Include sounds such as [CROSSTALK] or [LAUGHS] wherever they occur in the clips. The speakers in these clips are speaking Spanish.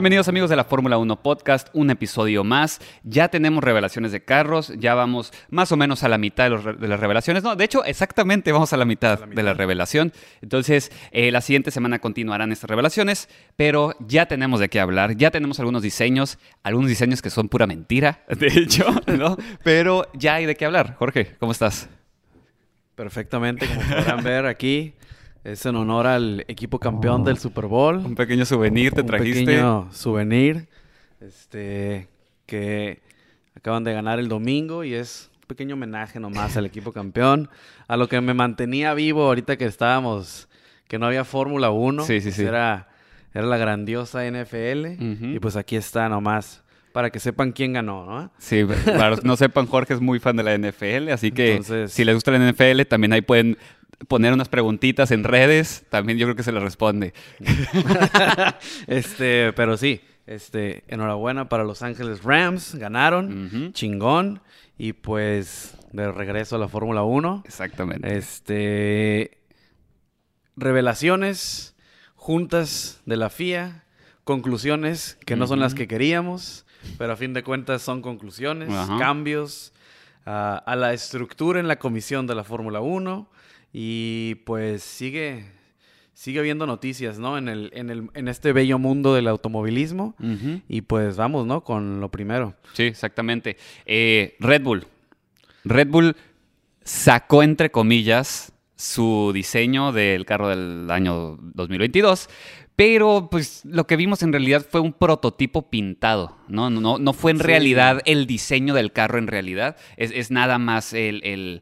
Bienvenidos amigos de la Fórmula 1 Podcast, un episodio más. Ya tenemos revelaciones de carros, ya vamos más o menos a la mitad de, los re- de las revelaciones. No, de hecho, exactamente vamos a la mitad, de la revelación. Entonces, eh, la siguiente semana continuarán estas revelaciones, pero ya tenemos de qué hablar, ya tenemos algunos diseños, algunos diseños que son pura mentira, [LAUGHS] de hecho, ¿no? Pero ya hay de qué hablar. Jorge, ¿cómo estás? Perfectamente, como podrán ver aquí, es en honor al equipo campeón del Super Bowl. Un pequeño souvenir te Un trajiste. pequeño souvenir, este, que acaban de ganar el domingo y es un pequeño homenaje nomás al equipo campeón, a lo que me mantenía vivo ahorita que estábamos, que no había Fórmula 1, Sí, sí, sí. Era, era la grandiosa NFL y pues aquí está nomás, para que sepan quién ganó, ¿no? Sí, para los que no sepan, Jorge es muy fan de la NFL, así que Entonces- si les gusta la NFL, también ahí pueden poner unas preguntitas en redes, también yo creo que se les responde. [LAUGHS] este, pero sí, este, enhorabuena para Los Ángeles Rams, ganaron, chingón, y pues de regreso a la Fórmula 1. Exactamente. Este, revelaciones, juntas de la FIA, conclusiones que no son las que queríamos, pero a fin de cuentas son conclusiones, cambios ah, a la estructura en la comisión de la Fórmula 1 y pues sigue sigue habiendo noticias, ¿no? En el en el en este bello mundo del automovilismo y pues vamos, ¿no? Con lo primero. Sí, exactamente. Eh, Red Bull. Red Bull sacó, entre comillas, su diseño del carro del año 2022. Pero pues lo que vimos en realidad fue un prototipo pintado, ¿no? No, no fue en Sí. realidad el diseño del carro en realidad. Es, es nada más el, el-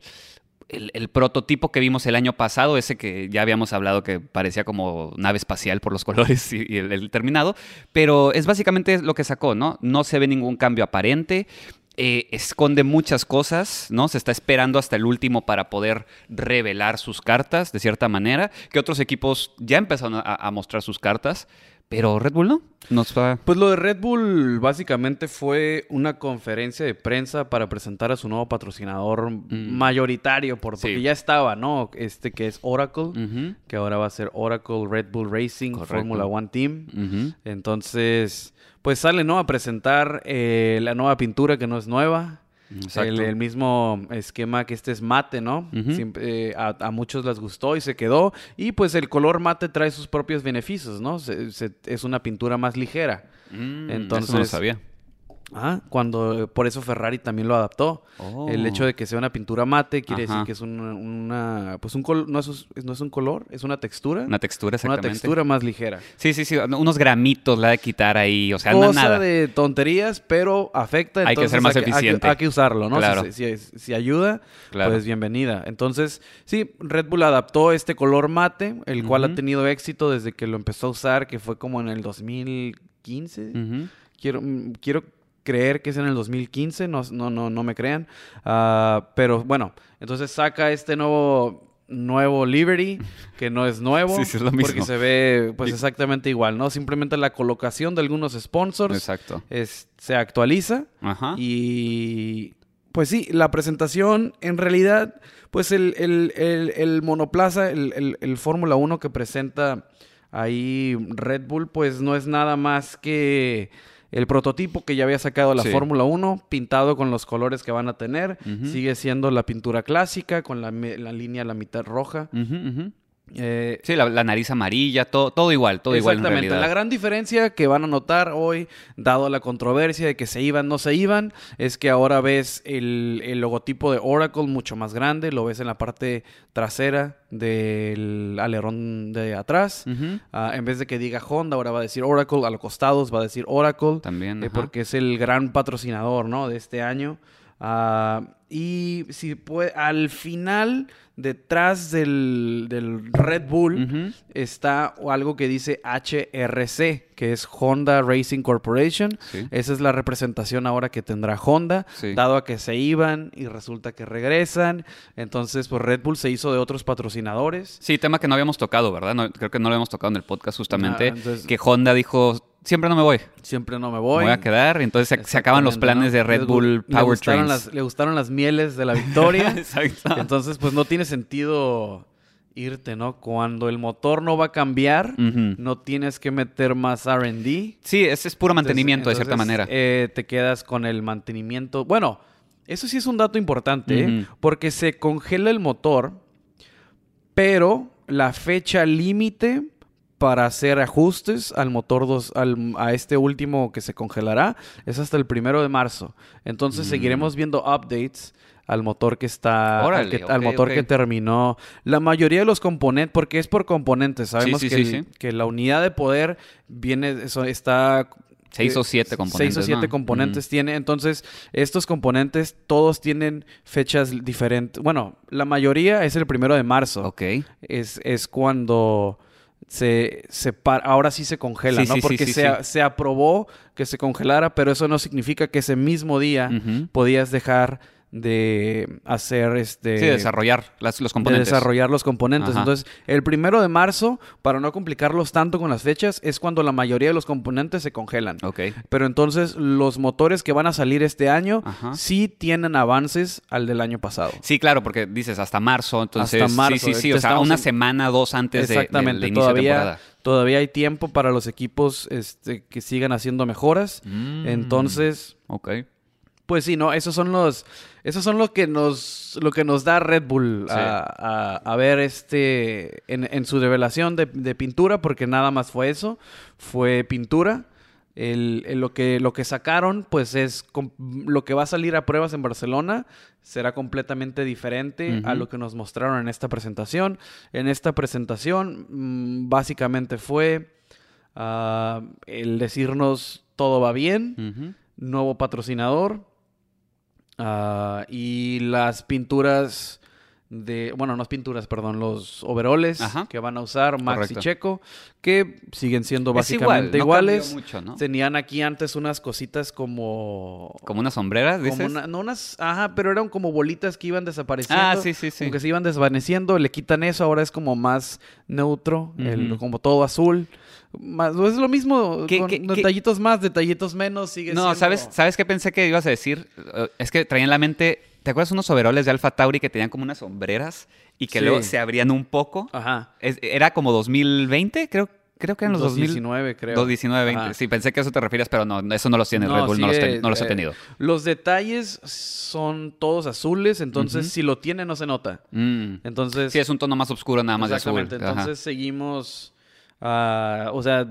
el- prototipo que vimos el año pasado, ese que ya habíamos hablado que parecía como nave espacial por los [LAUGHS] colores y, el, terminado. Pero es básicamente lo que sacó, ¿no? No se ve ningún cambio aparente. eh, esconde muchas cosas, ¿no? Se está esperando hasta el último para poder revelar sus cartas, de cierta manera, que otros equipos ya empezaron a mostrar sus cartas, pero Red Bull no. Nos va... Pues lo de Red Bull básicamente fue una conferencia de prensa para presentar a su nuevo patrocinador mayoritario, por, porque Mm. Sí. ya estaba, ¿no? Este que es Oracle, que ahora va a ser Oracle Red Bull Racing. Formula One Team. Entonces, pues sale, ¿no? A presentar eh, la nueva pintura que no es nueva. El, el mismo esquema que este es mate, ¿no? Siempre, eh, a, a muchos les gustó y se quedó. Y pues el color mate trae sus propios beneficios, ¿no? Se- se- es una pintura más ligera. Mm, Entonces- eso no lo sabía. Ah, cuando por eso Ferrari también lo adaptó. Oh. El hecho de que sea una pintura mate quiere Ajá. decir que es una, una- pues un col- no, es, no es un color, es una textura. Una textura, Una exactamente. textura más ligera. Sí, sí, sí. Unos gramitos la de quitar ahí. O sea, no Cosa nada. de tonterías, pero afecta. Hay que ser más hay eficiente. hay que usarlo, ¿no? Claro. Si, si- si- si ayuda, Claro. pues bienvenida. Entonces, sí, Red Bull adaptó este color mate, el cual ha tenido éxito desde que lo empezó a usar, que fue como en el 2015. Ujú. Quiero, mm, quiero creer que es en el 2015, no, no, no, no me crean. Ah, pero bueno, entonces saca este nuevo nuevo Liberty, que no es nuevo, [LAUGHS] Sí, sí, es lo porque se ve pues exactamente igual, ¿no? Simplemente la colocación de algunos sponsors Exacto. es- se actualiza Ajá. y pues sí, la presentación en realidad, pues el, el, el- el monoplaza, el, el- el Fórmula 1 que presenta ahí Red Bull, pues no es nada más que el prototipo que ya había sacado la Sí. Fórmula 1, pintado con los colores que van a tener. Sigue siendo la pintura clásica, con la, la línea a la mitad roja. Eh, Sí, la, la nariz amarilla, todo, todo igual, todo igual en Exactamente. realidad. La gran diferencia que van a notar hoy, dado la controversia de que se iban, no se iban, es que ahora ves el, el logotipo de Oracle mucho más grande, lo ves en la parte trasera del alerón de atrás. Ah, en vez de que diga Honda, ahora va a decir Oracle, a los costados va a decir Oracle. También, eh, porque es el gran patrocinador, ¿no? De este año. Ah, y si puede, al final, detrás del, del Red Bull, Ujú. está algo que dice HRC, que es Honda Racing Corporation. Sí. Esa es la representación ahora que tendrá Honda, Sí. dado a que se iban y resulta que regresan. Entonces, pues Red Bull se hizo de otros patrocinadores. Sí, tema que no habíamos tocado, ¿verdad? No, creo que no lo habíamos tocado en el podcast justamente. Ah, entonces- que Honda dijo, siempre no me voy, Siempre no me me voy. voy a quedar. Y entonces se, acaban los planes de Red Bull le gustaron, las, le gustaron las mieles de la victoria. [LAUGHS] Exacto. Entonces, pues no tiene sentido irte, ¿no? Cuando el motor no va a cambiar, no tienes que meter más RD. Sí, ese es puro mantenimiento de Entonces, cierta manera. eh, te quedas con el mantenimiento. Bueno, eso sí es un dato importante, ¿eh? Porque se congela el motor, pero la fecha límite para hacer ajustes al motor dos, al- a este último que se congelará es hasta el primero de marzo. Entonces Mm. seguiremos viendo updates al motor que está, al, motor que terminó. La mayoría de los componentes, porque es por componentes, sabemos sí, que, sí, el- sí. que la unidad de poder viene, eso está Seis eh, o siete componentes. Seis o siete ¿no? componentes tiene. Entonces, estos componentes todos tienen fechas diferentes. Bueno, la mayoría es el primero de marzo. Ok. Es, es cuando se, se ahora sí se congela, Sí, ¿no? sí, Porque sí, se, se aprobó que se congelara, pero eso no significa que ese mismo día podías dejar de hacer este Sí, desarrollar las- los de componentes. desarrollar los componentes. Ajá. Entonces, el primero de marzo, para no complicarlos tanto con las fechas, es cuando la mayoría de los componentes se congelan. Ok. Pero entonces los motores que van a salir este año Ajá. sí tienen avances al del año pasado. Sí, claro, porque dices hasta marzo, entonces. Hasta marzo, Sí, sí, sí. O sea, una en- semana, dos antes de- de, Exactamente, del inicio de todavía, temporada. todavía hay tiempo para los equipos este, que sigan haciendo mejoras. Mm. Entonces, Ok. Pues sí, no, esos son los, esos son lo que nos, lo que nos da Red Bull Sí. a, a- a ver este en, en su revelación de, de pintura, porque nada más fue eso, fue pintura. El, el- lo, que, lo que sacaron, pues es com- lo que va a salir a pruebas en Barcelona, será completamente diferente a lo que nos mostraron en esta presentación. En esta presentación, mm, básicamente fue ah, el decirnos todo va bien, nuevo patrocinador ah, y las pinturas de, bueno, no es pinturas, perdón, los overoles Ajá. que van a usar Max Correcto. y Checo, que siguen siendo básicamente igual, no iguales. mucho, ¿no? Tenían aquí antes unas cositas como... Como unas sombreras, como dices. una- no unas, ajá, pero eran como bolitas que iban desapareciendo. Ah, sí, sí, sí. Como que se iban desvaneciendo, le quitan eso, ahora es como más neutro, el- como todo azul. Más, es lo mismo, ¿Qué- con qué- qué- detallitos más, detallitos menos, sigue No, siendo... ¿sabes, ¿sabes qué pensé que ibas a decir? Eh, Es que traía en la mente. ¿Te acuerdas unos overoles de Alpha Tauri que tenían como unas sombreras y que Sí. luego se abrían un poco? Ajá. Es- ¿Era como 2020? Creo, creo que eran los 2000. 2019, creo. 2019, 20. Ajá. Sí, pensé que a eso te refieres, pero no, eso no los tiene No, Red Bull, no, los, ten- no los he eh, tenido. Los detalles son todos azules, entonces si lo tiene no se nota. Mm. Entonces, Sí, es un tono más oscuro nada más de azul. Exactamente. Ajá. Entonces seguimos, ah, o sea,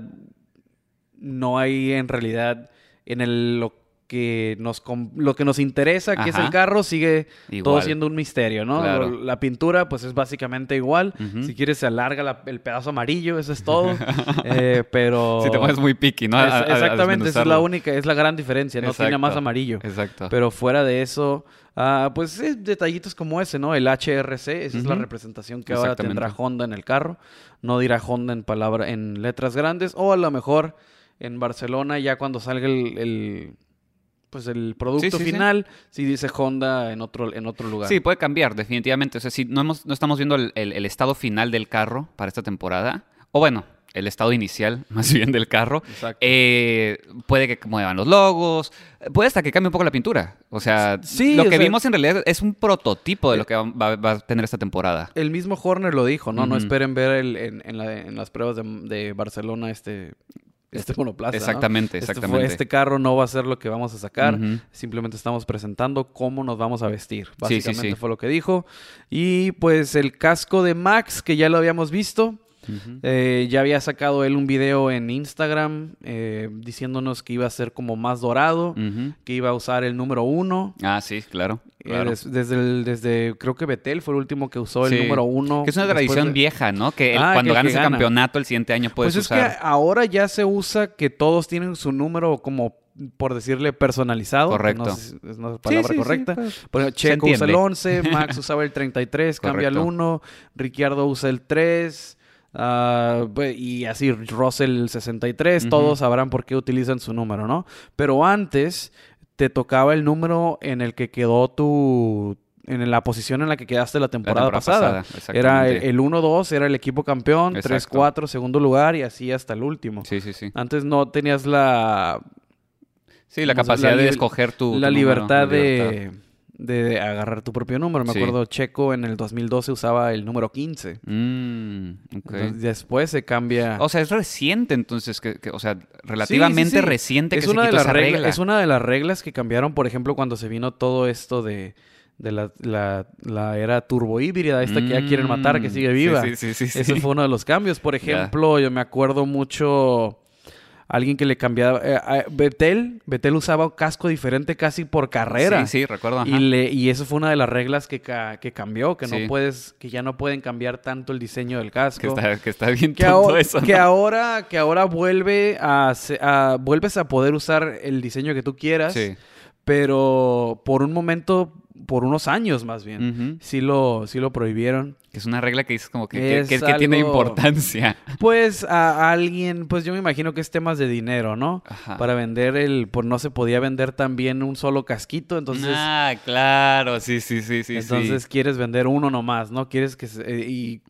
no hay en realidad en el que nos lo que nos interesa, que es el carro, sigue todo siendo un misterio, ¿no? Claro. La pintura, pues es básicamente igual. Si quieres se alarga la- el pedazo amarillo, eso es todo. [LAUGHS] Eh, pero [LAUGHS] Si te pones muy picky, ¿no? A- Es- a- a exactamente, esa es la única, es la gran diferencia, no tiene más amarillo. Exacto. Pero fuera de eso, ah, pues es detallitos como ese, ¿no? El HRC, esa es la representación que ahora tendrá Honda en el carro. No dirá Honda en palabra, en letras grandes, o a lo mejor en Barcelona, ya cuando salga el, el, pues el producto Sí, sí, sí. final, si dice Honda en otro, en otro lugar. Sí, puede cambiar, definitivamente. O sea, si no, hemos, no estamos viendo el, el- el estado final del carro para esta temporada, o bueno, el estado inicial, [LAUGHS] más bien, del carro, eh, puede que muevan los logos, puede hasta que cambie un poco la pintura. O sea, lo que sea- vimos en realidad es un prototipo de lo que va, a tener esta temporada. El mismo Horner lo dijo, ¿no? No esperen ver el- en, en la- en las pruebas de, de Barcelona este, este monoplaza. ¿no? Exactamente, Este exactamente. Este, carro no va a ser lo que vamos a sacar. Simplemente estamos presentando cómo nos vamos a vestir. Sí, sí, Básicamente sí. fue lo que dijo. Y pues el casco de Max, que ya lo habíamos visto. Ujú. eh, ya había sacado él un video en Instagram eh, diciéndonos que iba a ser como más dorado, Ujú. que iba a usar el número uno. Ah, sí, claro. Eh, claro. des- desde, el- desde, creo que Betel fue el último que usó el Sí. número uno. Que es una tradición de- vieja, ¿no? Que el- Ah, cuando que el ganas que el gana. campeonato el siguiente año puedes pues es usar. que ahora ya se usa que todos tienen su número como, por decirle, personalizado. Correcto. No, si es una palabra Sí, sí, sí, correcta. pues, Por ejemplo, Checo usa el entiende. 11, Max [LAUGHS] usaba el 33, cambia el Correcto. 1, Ricciardo usa el 3, ah, pues, y así Russell el 63, Ujú. todos sabrán por qué utilizan su número, ¿no? Pero antes te tocaba el número en el que quedó tu... En la posición en la que quedaste la temporada, pasada. Era el, el 1-2, era el equipo campeón, Exacto. 3-4, segundo lugar y así hasta el último. Sí, sí, sí. Antes no tenías la, Sí, la capacidad la de escoger tu, número, la libertad. de, de agarrar tu propio número. Me Sí. acuerdo, Checo en el 2012 usaba el número 15. Mm. Entonces, después se cambia. O sea, es reciente entonces, que, que- o sea, relativamente Sí, sí, sí. reciente que es se una de las esa reglas, regla. Es una de las reglas que cambiaron, por ejemplo, cuando se vino todo esto de, de la, la, la era turbohíbrida, esta que ya quieren matar, que Mm, sigue sí, viva. Sí, sí, sí. Ese fue uno de los cambios. Por [LAUGHS] ejemplo, yo me acuerdo mucho alguien que le cambiaba. eh, Betel, Betel usaba casco diferente casi por carrera. Sí, sí, recuerdo. ajá. Y, le, y eso fue una de las reglas que, ca- que cambió, que Sí. no puedes, que ya no pueden cambiar tanto el diseño del casco. Que está, que está bien Que, tonto eso, que ahora, que ahora vuelve a, a- vuelves a poder usar el diseño que tú quieras, Sí. pero por un momento, por unos años más bien, sí lo, sí lo prohibieron. Que es una regla que dices como que, Es que- que tiene importancia. [LAUGHS] Pues a alguien, pues yo me imagino que es temas de dinero, ¿no? Ajá. Para vender el, pues no se podía vender también un solo casquito, entonces, ah, claro, sí, sí, sí, sí. entonces sí. quieres vender uno nomás, ¿no? Quieres que se- eh, y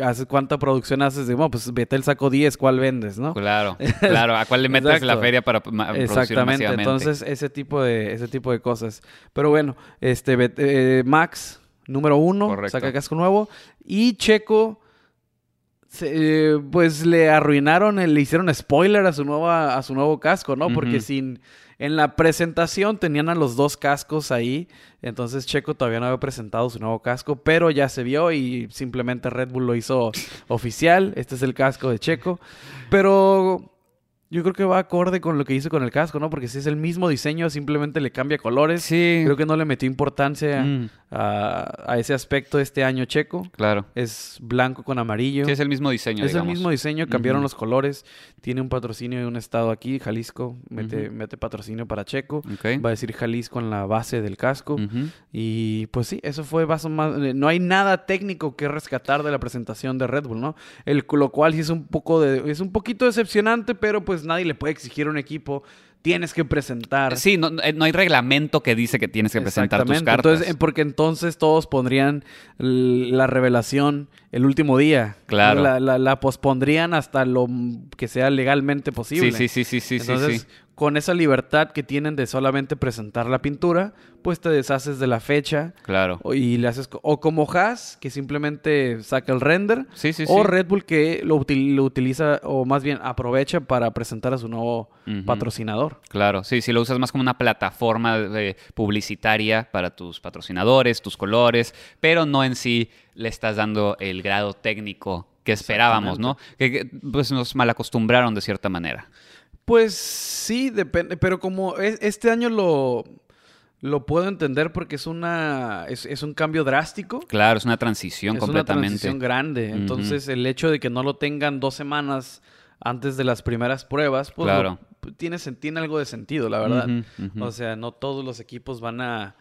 haces cuánta producción haces de, bueno, pues Betel sacó 10, ¿cuál vendes, no? Claro, [LAUGHS] claro. ¿A cuál le metes la feria para Exactamente, entonces ese tipo de ese tipo de cosas. Pero bueno, este eh, Max número uno Correcto. saca casco nuevo y Checo se- eh, pues le arruinaron, le hicieron spoiler a su nueva a su nuevo casco, ¿no? Porque sin en la presentación tenían a los dos cascos ahí, entonces Checo todavía no había presentado su nuevo casco, pero ya se vio y simplemente Red Bull lo hizo oficial. Este es el casco de Checo, pero yo creo que va acorde con lo que hizo con el casco, ¿no? Porque si es el mismo diseño, simplemente le cambia colores. Sí. Creo que no le metió importancia Mm, a, a ese aspecto este año Checo. claro. Es blanco con amarillo. Sí, es el mismo diseño, Es el mismo diseño, cambiaron los colores. Tiene un patrocinio de un estado aquí, Jalisco. Mete, mete patrocinio para Checo. Ok. Va a decir Jalisco en la base del casco. Y pues sí, eso fue más o más. eh, No hay nada técnico que rescatar de la presentación de Red Bull, ¿no? El, lo cual sí es un poco de. Es un poquito decepcionante, pero pues nadie le puede exigir a un equipo. Tienes que presentar. Sí, no, eh, no hay reglamento que dice que tienes que presentar tus cartas. Entonces, eh, porque entonces todos pondrían la revelación el último día. Claro. La, la- la pospondrían hasta lo que sea legalmente posible. sí, sí, sí, sí, sí, sí, sí. Con esa libertad que tienen de solamente presentar la pintura, pues te deshaces de la fecha Claro. o- y le haces o como Haas que simplemente saca el render Sí, sí, o sí. Red Bull que lo, util- lo utiliza o más bien aprovecha para presentar a su nuevo patrocinador. Claro, sí, si lo usas más como una plataforma de- publicitaria para tus patrocinadores, tus colores, pero no en sí le estás dando el grado técnico que esperábamos, ¿no? Que, que, pues nos malacostumbraron de cierta manera. Pues sí, depende, pero como es- este año lo, lo puedo entender porque es una es, es un cambio drástico. Claro, es una transición es una completamente. transición grande. Entonces, el hecho de que no lo tengan dos semanas antes de las primeras pruebas, pues Claro. lo- tiene, tiene algo de sentido, la verdad. O sea, no todos los equipos van a,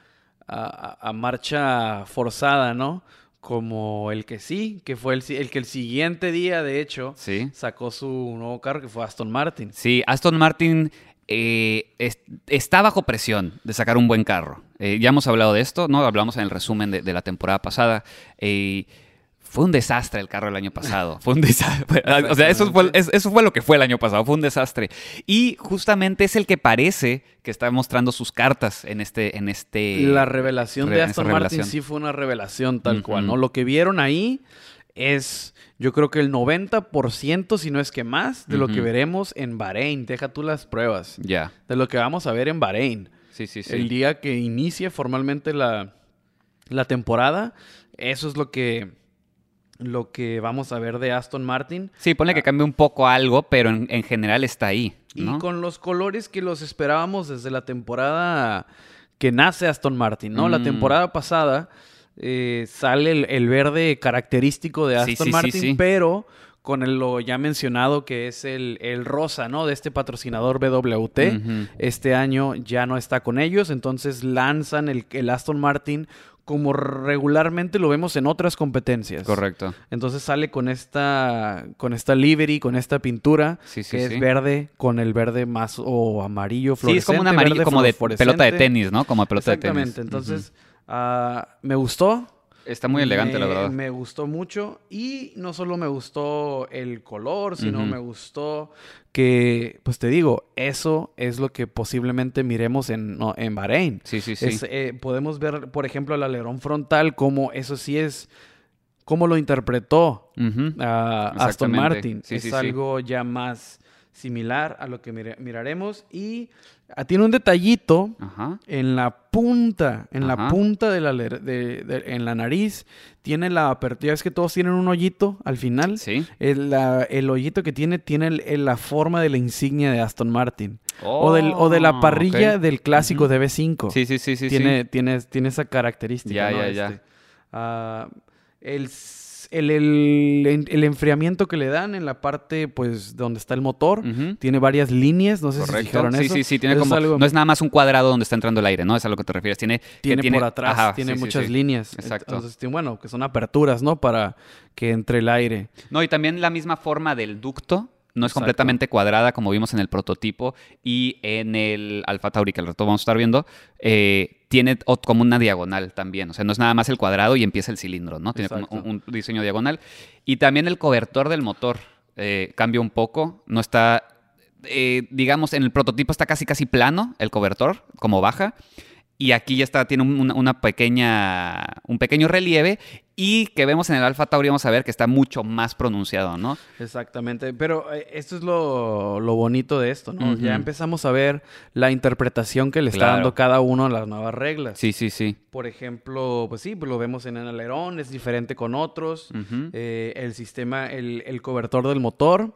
a- a marcha forzada, ¿no? Como el que sí, que fue el, el que el siguiente día, de hecho, Sí. sacó su nuevo carro, que fue Aston Martin. Sí, Aston Martin eh, es- está bajo presión de sacar un buen carro. Eh, ya hemos hablado de esto, ¿no? Hablamos en el resumen de, de la temporada pasada. Eh, fue un desastre el carro el año pasado. Fue un desastre. O sea, eso fue, es- eso fue lo que fue el año pasado. Fue un desastre. Y justamente es el que parece que está mostrando sus cartas en este. En este La revelación re- de Aston Martin sí fue una revelación tal cual, ¿no? Lo que vieron ahí es, yo creo que el 90%, si no es que más, de lo que veremos en Bahrein. Deja tú las pruebas. Ya. De lo que vamos a ver en Bahrein. Sí, sí, sí. El día que inicie formalmente la, la temporada, eso es lo que, lo que vamos a ver de Aston Martin. Sí, ponle que cambie un poco algo, pero en, en general está ahí. Y con los colores que los esperábamos desde la temporada que nace Aston Martin, ¿no? La Mm. temporada pasada eh, sale el, el verde característico de Aston sí, sí, Martin, sí. pero con el, lo ya mencionado que es el, el rosa, ¿no? De este patrocinador BWT. Este año ya no está con ellos, entonces lanzan el, el Aston Martin como regularmente lo vemos en otras competencias. Correcto. Entonces sale con esta, con esta livery, con esta pintura, Sí, sí, que sí. es verde con el verde más o amarillo Sí, es como un fluorescente, amarillo como de fluorescente. pelota de tenis, ¿no? Como pelota de tenis. Exactamente. Entonces, ah, me gustó. Está muy elegante, la verdad. Me gustó mucho y no solo me gustó el color, sino me gustó que, pues te digo, eso es lo que posiblemente miremos en, no, en Bahrein. Sí, sí, sí. Es, eh, podemos ver, por ejemplo, el alerón frontal, como eso sí es, cómo lo interpretó Ujú. a Aston. Martin. Sí, es sí, sí. algo ya más similar a lo que mira- miraremos. Y ah, tiene un detallito Ajá. en la punta, en la punta de la, de- de- en la nariz, tiene la apertura. Es que todos tienen un hoyito al final. Sí. El, la- el hoyito que tiene tiene el- el- la forma de la insignia de Aston Martin. o, del, o de la Oh, parrilla del clásico Ujú. de B5 Sí, sí, sí, sí. tiene, sí. tiene, tiene esa característica. Ya, ¿no? ya, ya. Este, ah, el, el, el- el enfriamiento que le dan en la parte, pues, donde está el motor, tiene varias líneas. No sé si fijaron Sí, eso. sí, sí. Tiene Eso es como. algo- No es nada más un cuadrado donde está entrando el aire, ¿no? Es a lo que te refieres. Tiene. que tiene, por atrás, Ajá, tiene sí, muchas sí. líneas. Exacto. Entonces, bueno, que son aperturas, ¿no? Para que entre el aire. No, y también la misma forma del ducto. No es Exacto. completamente cuadrada como vimos en el prototipo y en el Alfa Tauri, que al rato vamos a estar viendo, eh, tiene como una diagonal también. O sea, no es nada más el cuadrado y empieza el cilindro, ¿no? Tiene como un diseño diagonal. Y también el cobertor del motor eh, cambia un poco. No está, eh, digamos, en el prototipo está casi casi plano el cobertor, como baja. Y aquí ya está, tiene un- una, una pequeña, un pequeño relieve y que vemos en el Alfa Tauri, vamos a ver que está mucho más pronunciado, ¿no? Exactamente. Pero eh, esto es lo, lo bonito de esto, ¿no? Ya empezamos a ver la interpretación que le está Claro. dando cada uno a las nuevas reglas. Sí, sí, sí. Por ejemplo, pues sí, pues lo vemos en el alerón, es diferente con otros. Eh, el sistema, el, el cobertor del motor,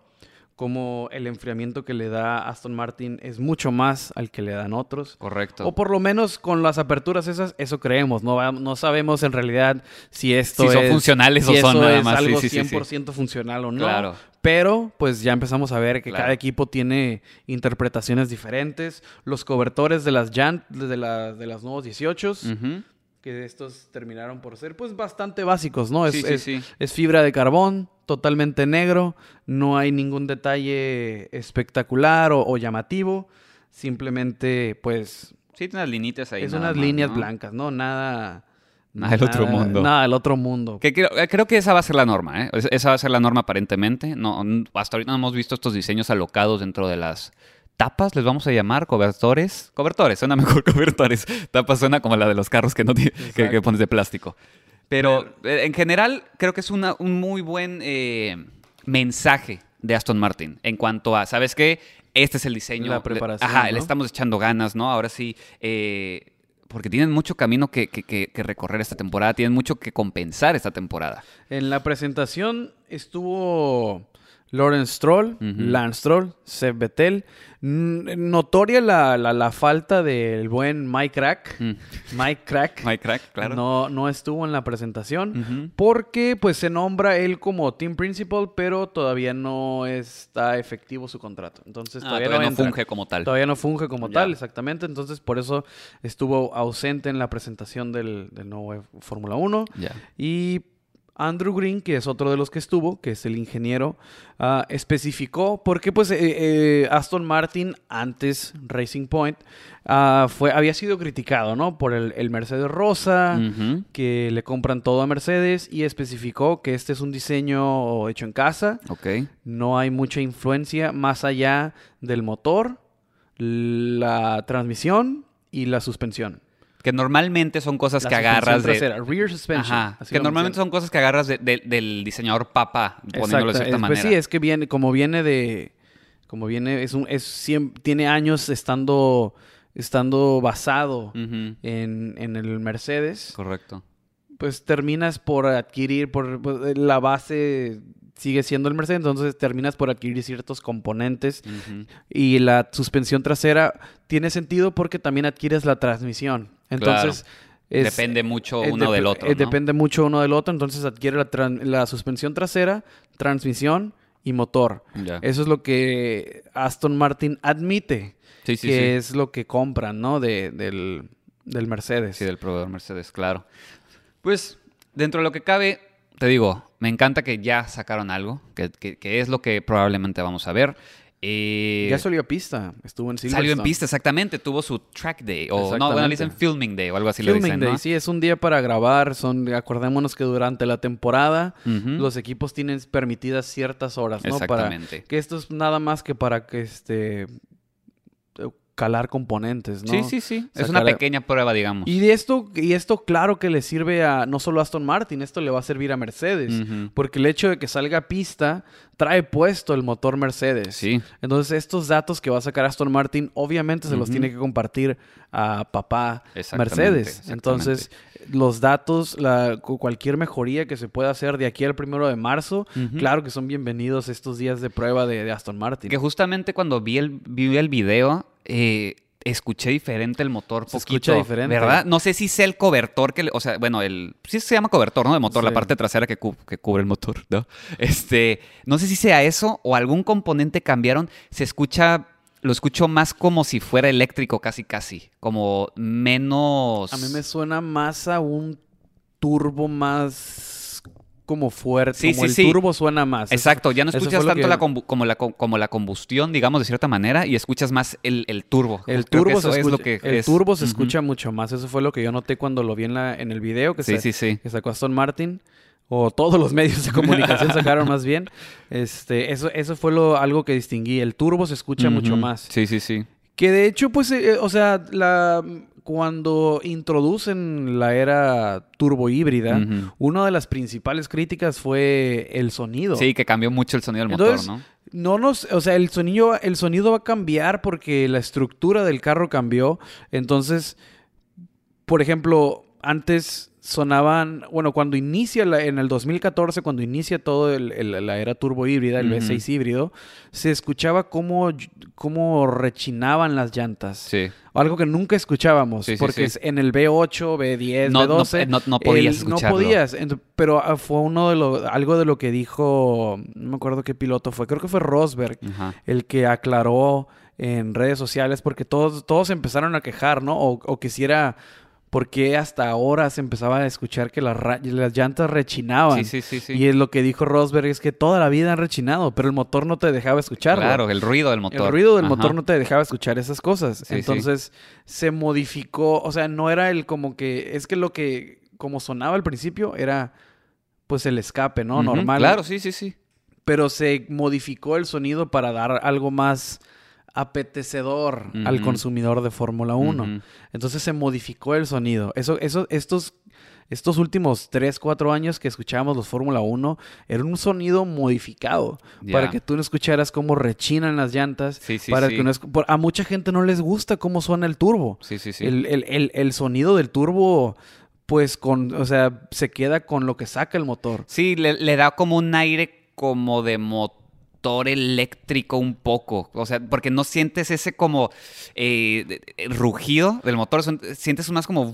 como el enfriamiento que le da Aston Martin es mucho más al que le dan otros. Correcto. O por lo menos con las aperturas esas, eso creemos. No, no sabemos en realidad si esto Si son es- funcionales si o son nada es más. Sí, algo sí, sí, sí. 100% funcional o no. Claro. Pero pues ya empezamos a ver que Claro. cada equipo tiene interpretaciones diferentes. Los cobertores de las llant de, las de las nuevos 18 Ujú. que estos terminaron por ser pues bastante básicos, ¿no? Es, Sí, sí, es- sí. es fibra de carbón, totalmente negro, no hay ningún detalle espectacular o, o llamativo, simplemente pues Sí, tiene unas linitas ahí. es unas más, líneas ¿no? blancas, ¿no? Nada... Nada del otro mundo. Nada del otro mundo. Que creo, eh, creo que esa va a ser la norma, ¿eh? Es- Esa va a ser la norma aparentemente. No, hasta ahorita no hemos visto estos diseños alocados dentro de las tapas, les vamos a llamar, cobertores. Cobertores, suena mejor [LAUGHS] cobertores. Tapas suena como la de los carros que, no que, que pones de plástico. Pero eh, en general creo que es una- un muy buen eh, mensaje de Aston Martin en cuanto a, ¿sabes qué? Este es el diseño. La preparación, Ajá, ¿no? le estamos echando ganas, ¿no? Ahora sí, eh, porque tienen mucho camino que, que- que- que recorrer esta temporada, tienen mucho que compensar esta temporada. En la presentación estuvo Lawrence Stroll. Lance Stroll, Seb Vettel. N- Notoria la, la- la falta del buen Mike Crack. Mm. Mike Crack. [LAUGHS] Mike Crack, claro. No, no estuvo en la presentación. Porque pues se nombra él como team principal, pero todavía no está efectivo su contrato. Entonces Ah, todavía, todavía no funge como tal. Todavía no funge como tal, exactamente. Entonces por eso estuvo ausente en la presentación del, del nuevo Fórmula 1. Ya. Y Andrew Green, que es otro de los que estuvo, que es el ingeniero, ah, especificó porque pues eh, eh, Aston Martin antes Racing Point ah, fue había sido criticado, ¿no? Por el, el Mercedes rosa, que le compran todo a Mercedes y especificó que este es un diseño hecho en casa, Ok. no hay mucha influencia más allá del motor, la transmisión y la suspensión. Que normalmente son cosas La que agarras de. rear suspension. Ajá. Que normalmente son cosas que agarras de- de- del diseñador papa, poniéndolo de cierta es- manera. Pues sí, es que viene, como viene de, como viene, es un, es siem- tiene años estando, estando basado en, en el Mercedes, Correcto. pues terminas por adquirir, por pues, la base sigue siendo el Mercedes, entonces terminas por adquirir ciertos componentes y la suspensión trasera tiene sentido porque también adquieres la transmisión. Entonces, es- Depende mucho eh, uno dep- del otro. eh, ¿no? Depende mucho uno del otro, entonces adquiere la, la suspensión trasera, transmisión y motor. Eso es lo que Aston Martin admite Sí, sí, que sí. es lo que compran, ¿no? De, del, del Mercedes. Sí, del proveedor Mercedes, claro. Pues, dentro de lo que cabe, te digo, me encanta que ya sacaron algo, que, que- que es lo que probablemente vamos a ver. Eh, Ya salió a pista. Estuvo en Silverstone. salió en pista, exactamente. Tuvo su track day. O no, bueno, le dicen filming day o algo así le Filming dicen, Day, ¿no? sí, es un día para grabar. Son, acordémonos que durante la temporada los equipos tienen permitidas ciertas horas, ¿no? Exactamente. Para que esto es nada más que para que este calar componentes, ¿no? Sí, sí, sí. Es una pequeña prueba, digamos. Y esto, y esto claro que le sirve a no solo a Aston Martin, esto le va a servir a Mercedes. Porque el hecho de que salga a pista trae puesto el motor Mercedes. Sí. Entonces, estos datos que va a sacar Aston Martin, obviamente se los tiene que compartir a papá Exactamente, Mercedes. exactamente. Entonces, los datos, la, cu- cualquier mejoría que se pueda hacer de aquí al primero de marzo, claro que son bienvenidos estos días de prueba de, de Aston Martin. Que justamente cuando vi el, vi el video, eh, escuché diferente el motor Se poquito. escucha diferente. ¿Verdad? No sé si sea el cobertor que... le- o sea, bueno, el... Sí se llama cobertor, ¿no? De motor, la parte trasera que, cu- que cubre el motor, ¿no? Este... No sé si sea eso o algún componente cambiaron. Se escucha... Lo escucho más como si fuera eléctrico casi casi. Como menos... A mí me suena más a un turbo más como fuerte. Sí, como sí, el turbo suena más. Exacto, ya no escuchas tanto que- la como, la, co- como la combustión, digamos, de cierta manera, y escuchas más el, el turbo. El Creo turbo, se es escucha, lo que el es. turbo se escucha mucho más. Eso fue lo que yo noté cuando lo vi en, la, en el video que, Sí, se- sí, sí. que sacó Aston Martin. O todos los [LAUGHS] medios de comunicación [LAUGHS] sacaron más bien. Este, eso, eso fue lo, algo que distinguí. El turbo se escucha mucho más. Sí, sí, sí. Que de hecho, pues, eh, o sea, la, cuando introducen la era turbo híbrida, Ujú. una de las principales críticas fue el sonido. Sí, que cambió mucho el sonido del Entonces, motor, ¿no? No nos, o sea, el sonido, el sonido va a cambiar porque la estructura del carro cambió. Entonces, por ejemplo, antes sonaban, bueno, cuando inicia la- en el 2014, cuando inicia todo el- el- la era turbo híbrida, el Ujú. V6 híbrido, se escuchaba cómo, cómo rechinaban las llantas. Sí. Algo que nunca escuchábamos, Sí, porque sí. en el V8, V10, No, no, V12, eh, no- no podías no podías, pero ah, fue uno de lo, algo de lo que dijo, no me acuerdo qué piloto fue, creo que fue Rosberg, el que aclaró en redes sociales, porque todos, todos empezaron a quejar, ¿no? O, o quisiera, ¿por qué hasta ahora se empezaba a escuchar que las, las llantas rechinaban? Sí, sí, sí. Y es lo que dijo Rosberg es que toda la vida han rechinado, pero el motor no te dejaba escucharlo. Claro, el ruido del motor. El ruido del Ajá. motor no te dejaba escuchar esas cosas. Entonces se modificó, o sea, no era el como que, es que lo que, como sonaba al principio, era pues el escape, ¿no? Normal. Claro, sí, sí, sí. Pero se modificó el sonido para dar algo más apetecedor al Ujú. consumidor de Fórmula 1. Ujú. Entonces se modificó el sonido. Eso, eso, estos, estos últimos 3, 4 años que escuchábamos los Fórmula 1, era un sonido modificado. Para Ya. que tú no escucharas cómo rechinan las llantas. Sí, sí, para sí. que no por- a mucha gente no les gusta cómo suena el turbo. Sí, sí, sí. El, el- el- el sonido del turbo, pues con, o sea, se queda con lo que saca el motor. Sí, le, le da como un aire como de motor eléctrico un poco. O sea, porque no sientes ese como eh, rugido del motor, sientes más como...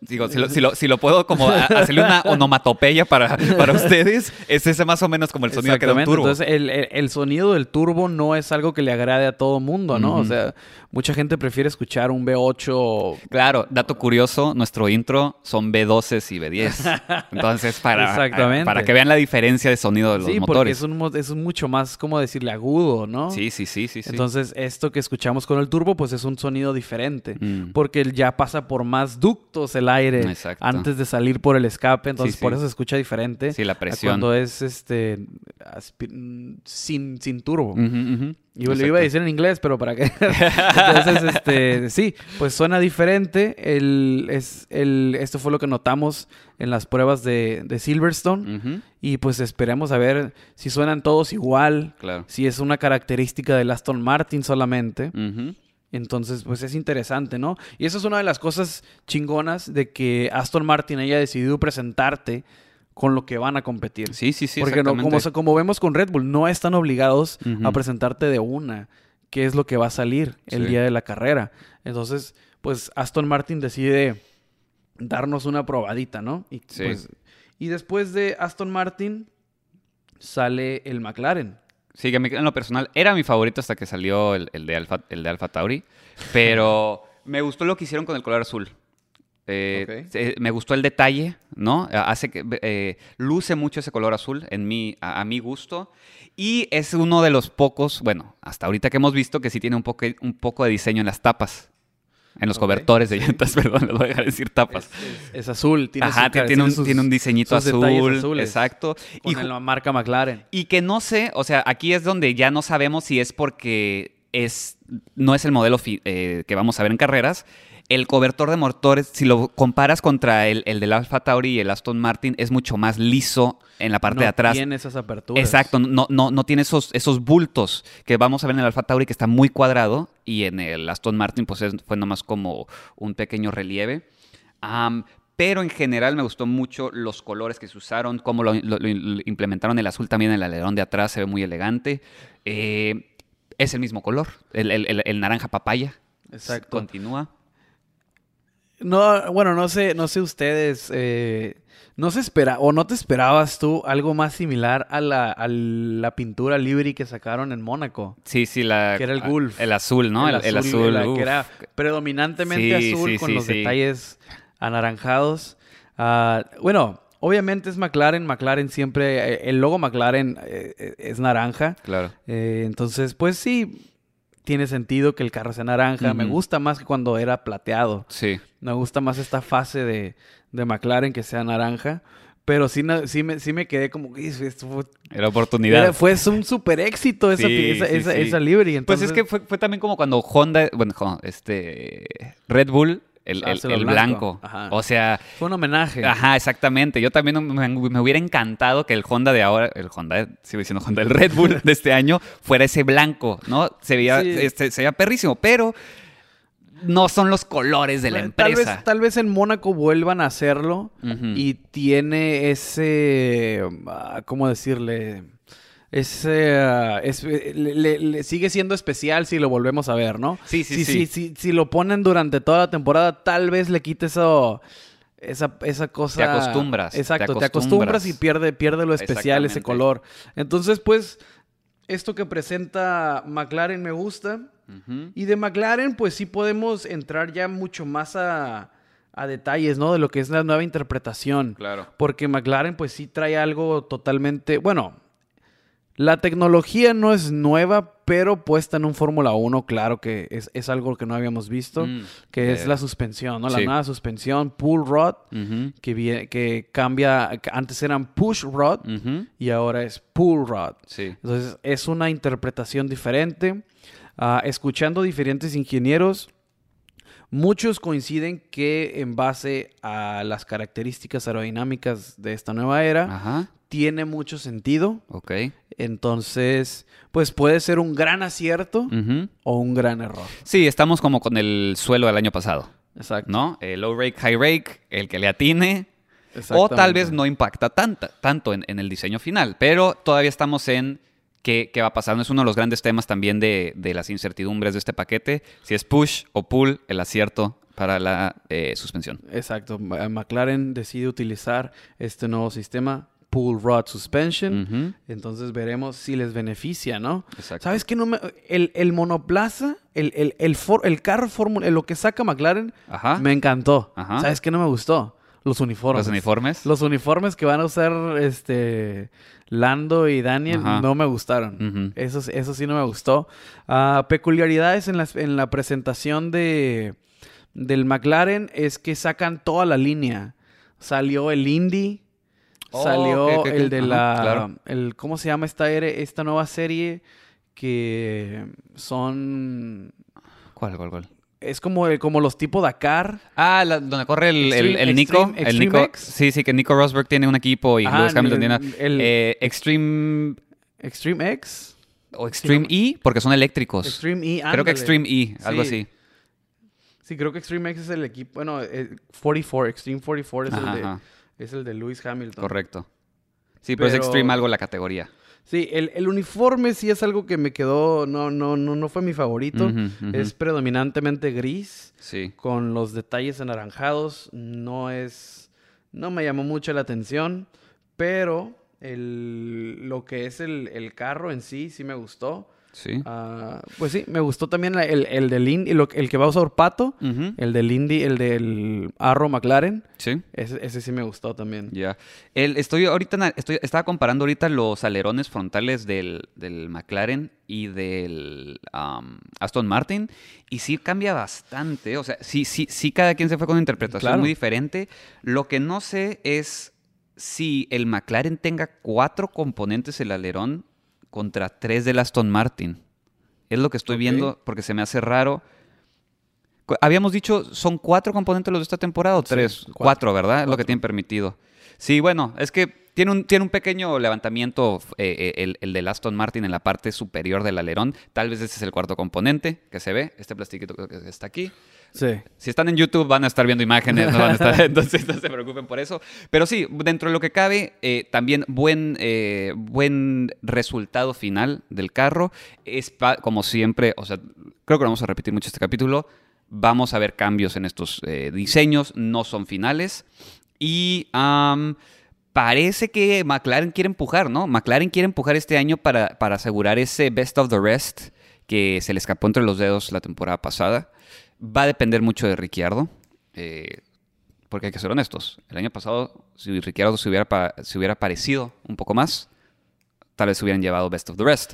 Digo, si lo, si lo- si lo puedo como hacerle una onomatopeya para, para ustedes, es ese más o menos como el sonido que da un turbo. Entonces, el, el- el sonido del turbo no es algo que le agrade a todo mundo, ¿no? O sea, mucha gente prefiere escuchar un V8. Claro, dato curioso, nuestro intro son B12 y B10. [LAUGHS] Entonces, para, Exactamente. para que vean la diferencia de sonido de los Sí, porque motores. es, un, es mucho más, como decirle, agudo, ¿no? Sí, sí, sí, sí. sí. Entonces, esto que escuchamos con el turbo, pues es un sonido diferente. Mm. Porque él ya pasa por más ductos el aire Exacto. antes de salir por el escape. Entonces, Sí, por eso se escucha diferente. Sí, la a presión. Cuando es este mm, sin, sin turbo. Ujú, ujú. Y lo iba a Exacto. decir en inglés, pero para qué. [LAUGHS] Entonces, este, sí, pues suena diferente. El, es, el, esto fue lo que notamos en las pruebas de, de Silverstone. Y pues esperemos a ver si suenan todos igual. Claro. Si es una característica del Aston Martin solamente. Entonces, pues es interesante, ¿no? Y eso es una de las cosas chingonas de que Aston Martin haya decidido presentarte con lo que van a competir. Sí, sí, sí. Porque no, como, vemos con Red Bull, no están obligados a presentarte de una qué es lo que va a salir el Sí. día de la carrera. Entonces, pues Aston Martin decide darnos una probadita, ¿no? Y, Sí. pues, y después de Aston Martin sale el McLaren. Sí, que en lo personal era mi favorito hasta que salió el, el de Alfa, el de Alfa Tauri. Pero [LAUGHS] me gustó lo que hicieron con el color azul. Eh, me gustó el detalle, ¿no? Hace que eh, luce mucho ese color azul en mi, a, a mi gusto. Y es uno de los pocos, bueno, hasta ahorita que hemos visto que sí tiene un poco, un poco de diseño en las tapas. En los cobertores de llantas, [LAUGHS] perdón, les voy a dejar decir tapas. Es, es azul. Tiene Ajá, su tiene, un, sus- tiene un diseñito azul. azules. Exacto. Con Y, la marca McLaren. y que no sé, o sea, aquí es donde ya no sabemos si es porque es, no es el modelo eh, que vamos a ver en carreras. El cobertor de motores, si lo comparas contra el, el del Alfa Tauri y el Aston Martin, es mucho más liso en la parte no de atrás. tiene esas aperturas. Exacto, no, no, no tiene esos, esos bultos que vamos a ver en el Alfa Tauri que está muy cuadrado y en el Aston Martin pues es- fue nomás como un pequeño relieve. Pero en general me gustó mucho los colores que se usaron, cómo lo, lo- lo implementaron el azul también en el alerón de atrás, se ve muy elegante. Eh, es el mismo color, el, el- el- el naranja papaya. Exacto. Continúa. No, bueno, no sé, no sé ustedes, eh, no se espera, o no te esperabas tú algo más similar a la, a la pintura livery que sacaron en Mónaco. Sí, sí, la, Que era el Gulf. El azul, ¿no? El, el azul. la- uf. que era predominantemente Sí, azul sí, con sí, los detalles anaranjados. Ah, bueno, obviamente es McLaren, McLaren siempre, eh, el logo McLaren eh, es naranja. Claro. Eh, entonces, pues sí, tiene sentido que el carro sea naranja. Me gusta más que cuando era plateado. Sí. Me gusta más esta fase de, de McLaren que sea naranja. Pero sí, sí, me, sí me quedé como... "Uy, Esto fue, Era oportunidad. era- fue un super éxito esa, Sí, esa, sí, livery. Pues es Entonces, que fue, fue también como cuando Honda, bueno, este, Red Bull, el, el- el blanco. O sea, fue un homenaje. ajá, exactamente. Yo también me, me hubiera encantado que el Honda de ahora, el Honda, sigo diciendo Honda, el Red Bull de este año fuera ese blanco, ¿no? Se veía, Sí. este, se veía perrísimo, pero no son los colores de la Tal empresa. vez, tal vez en Mónaco vuelvan a hacerlo y tiene ese, ah, ¿cómo decirle? Es- le, le- le sigue siendo especial si lo volvemos a ver, ¿no? Sí, sí, si, sí. Si, si, si lo ponen durante toda la temporada, tal vez le quite eso, esa, esa cosa. Te acostumbras, Exacto, te acostumbras, acostumbras. y pierde, pierde lo especial ese color. Entonces, pues, esto que presenta McLaren me gusta. Y de McLaren, pues sí podemos entrar ya mucho más a, a detalles, ¿no? De lo que es la nueva interpretación. Claro. Porque McLaren, pues sí trae algo totalmente. Bueno, la tecnología no es nueva, pero puesta en un Fórmula 1, claro que es, es algo que no habíamos visto, Mm, que es eh, la suspensión, ¿no? La sí. nueva suspensión, pull rod, Ujú. que, vie- que cambia. que antes eran push rod Ujú. y ahora es pull rod. Sí. Entonces es una interpretación diferente. Ah, escuchando diferentes ingenieros, muchos coinciden que en base a las características aerodinámicas de esta nueva era, Ajá. Tiene mucho sentido. Ok. Entonces, pues puede ser un gran acierto o un gran error. Sí, estamos como con el suelo del año pasado. Exacto. ¿no? El low rake, high rake, el que le atine. O tal vez no impacta tanta, tanto en, en el diseño final, pero todavía estamos en qué, qué va a pasar. No es uno de los grandes temas también de, de las incertidumbres de este paquete. Si es push o pull, el acierto para la eh, suspensión. Exacto. McLaren decide utilizar este nuevo sistema, Pull Rod Suspension. Entonces veremos si les beneficia, ¿no? Exacto. ¿Sabes qué? No me, el, el monoplaza, el, el, el, for- el carro Fórmula, lo que saca McLaren, Ajá. me encantó. Ajá. ¿Sabes qué no me gustó? Los uniformes. Los uniformes. Los uniformes que van a usar este Lando y Daniel Ajá. no me gustaron. Eso sí no me gustó. Ah, peculiaridades en la, en la presentación de, del McLaren es que sacan toda la línea. Salió el Indy. Oh, salió el de Ajá, la... claro. el, ¿Cómo se llama esta, esta nueva serie? Que son... ¿Cuál, cuál, cuál? Es como, como los tipo Dakar. Ah, la- donde corre el, el- Extreme- el Nico. Extreme- el Extreme Nico. X. Sí, sí, que Nico Rosberg tiene un equipo y Ajá, Lewis Hamilton el- tiene el- eh, Extreme Extreme X. o Extreme E, porque son eléctricos. Extreme E. Creo que ándale. Extreme E, algo Sí. así. Sí, creo que Extreme X es el equipo. Bueno, eh, 44, Extreme 44 es, Ajá, el, de. Es el de Lewis Hamilton. Correcto. Sí, pero, es Extreme algo la categoría. Sí, el, el uniforme sí es algo que me quedó. No, no, no, no fue mi favorito. Es predominantemente gris, Sí. con los detalles anaranjados. No es. No me llamó mucho la atención. Pero el, lo que es el, el carro en sí, sí me gustó. Sí. Ah, pues sí, me gustó también el, el del Indy, el que va a usar Pato, el del Indy, el del Arrow McLaren. Sí. Ese, ese sí me gustó también. Ya. El- estoy ahorita, estoy, estaba comparando ahorita los alerones frontales del, del McLaren y del Aston Martin. Y sí cambia bastante. O sea, sí, sí, sí, cada quien se fue con una interpretación Claro. muy diferente. Lo que no sé es si el McLaren tenga cuatro componentes el alerón contra tres del Aston Martin. Es lo que estoy viendo porque se me hace raro. Habíamos dicho, ¿son cuatro componentes los de esta temporada o Sí, tres? cuatro. cuatro, ¿verdad? Es lo que tienen permitido. Sí, bueno, es que tiene un, tiene un pequeño levantamiento eh, eh, el, el del Aston Martin en la parte superior del alerón. Tal vez ese es el cuarto componente que se ve. Este plastiquito que está aquí. Sí. Si están en YouTube van a estar viendo imágenes, no van a estar- [LAUGHS] entonces no se preocupen por eso. Pero sí, dentro de lo que cabe, eh, también buen, eh, buen resultado final del carro. Es como siempre, o sea, creo que lo vamos a repetir mucho este capítulo. Vamos a ver cambios en estos eh, diseños, no son finales. Y am, parece que McLaren quiere empujar, ¿no? McLaren quiere empujar este año para, para asegurar ese best of the rest que se le escapó entre los dedos la temporada pasada. Va a depender mucho de Ricciardo, eh, porque hay que ser honestos. El año pasado, si Ricciardo se hubiera, pa- se hubiera parecido un poco más, tal vez hubieran llevado best of the rest.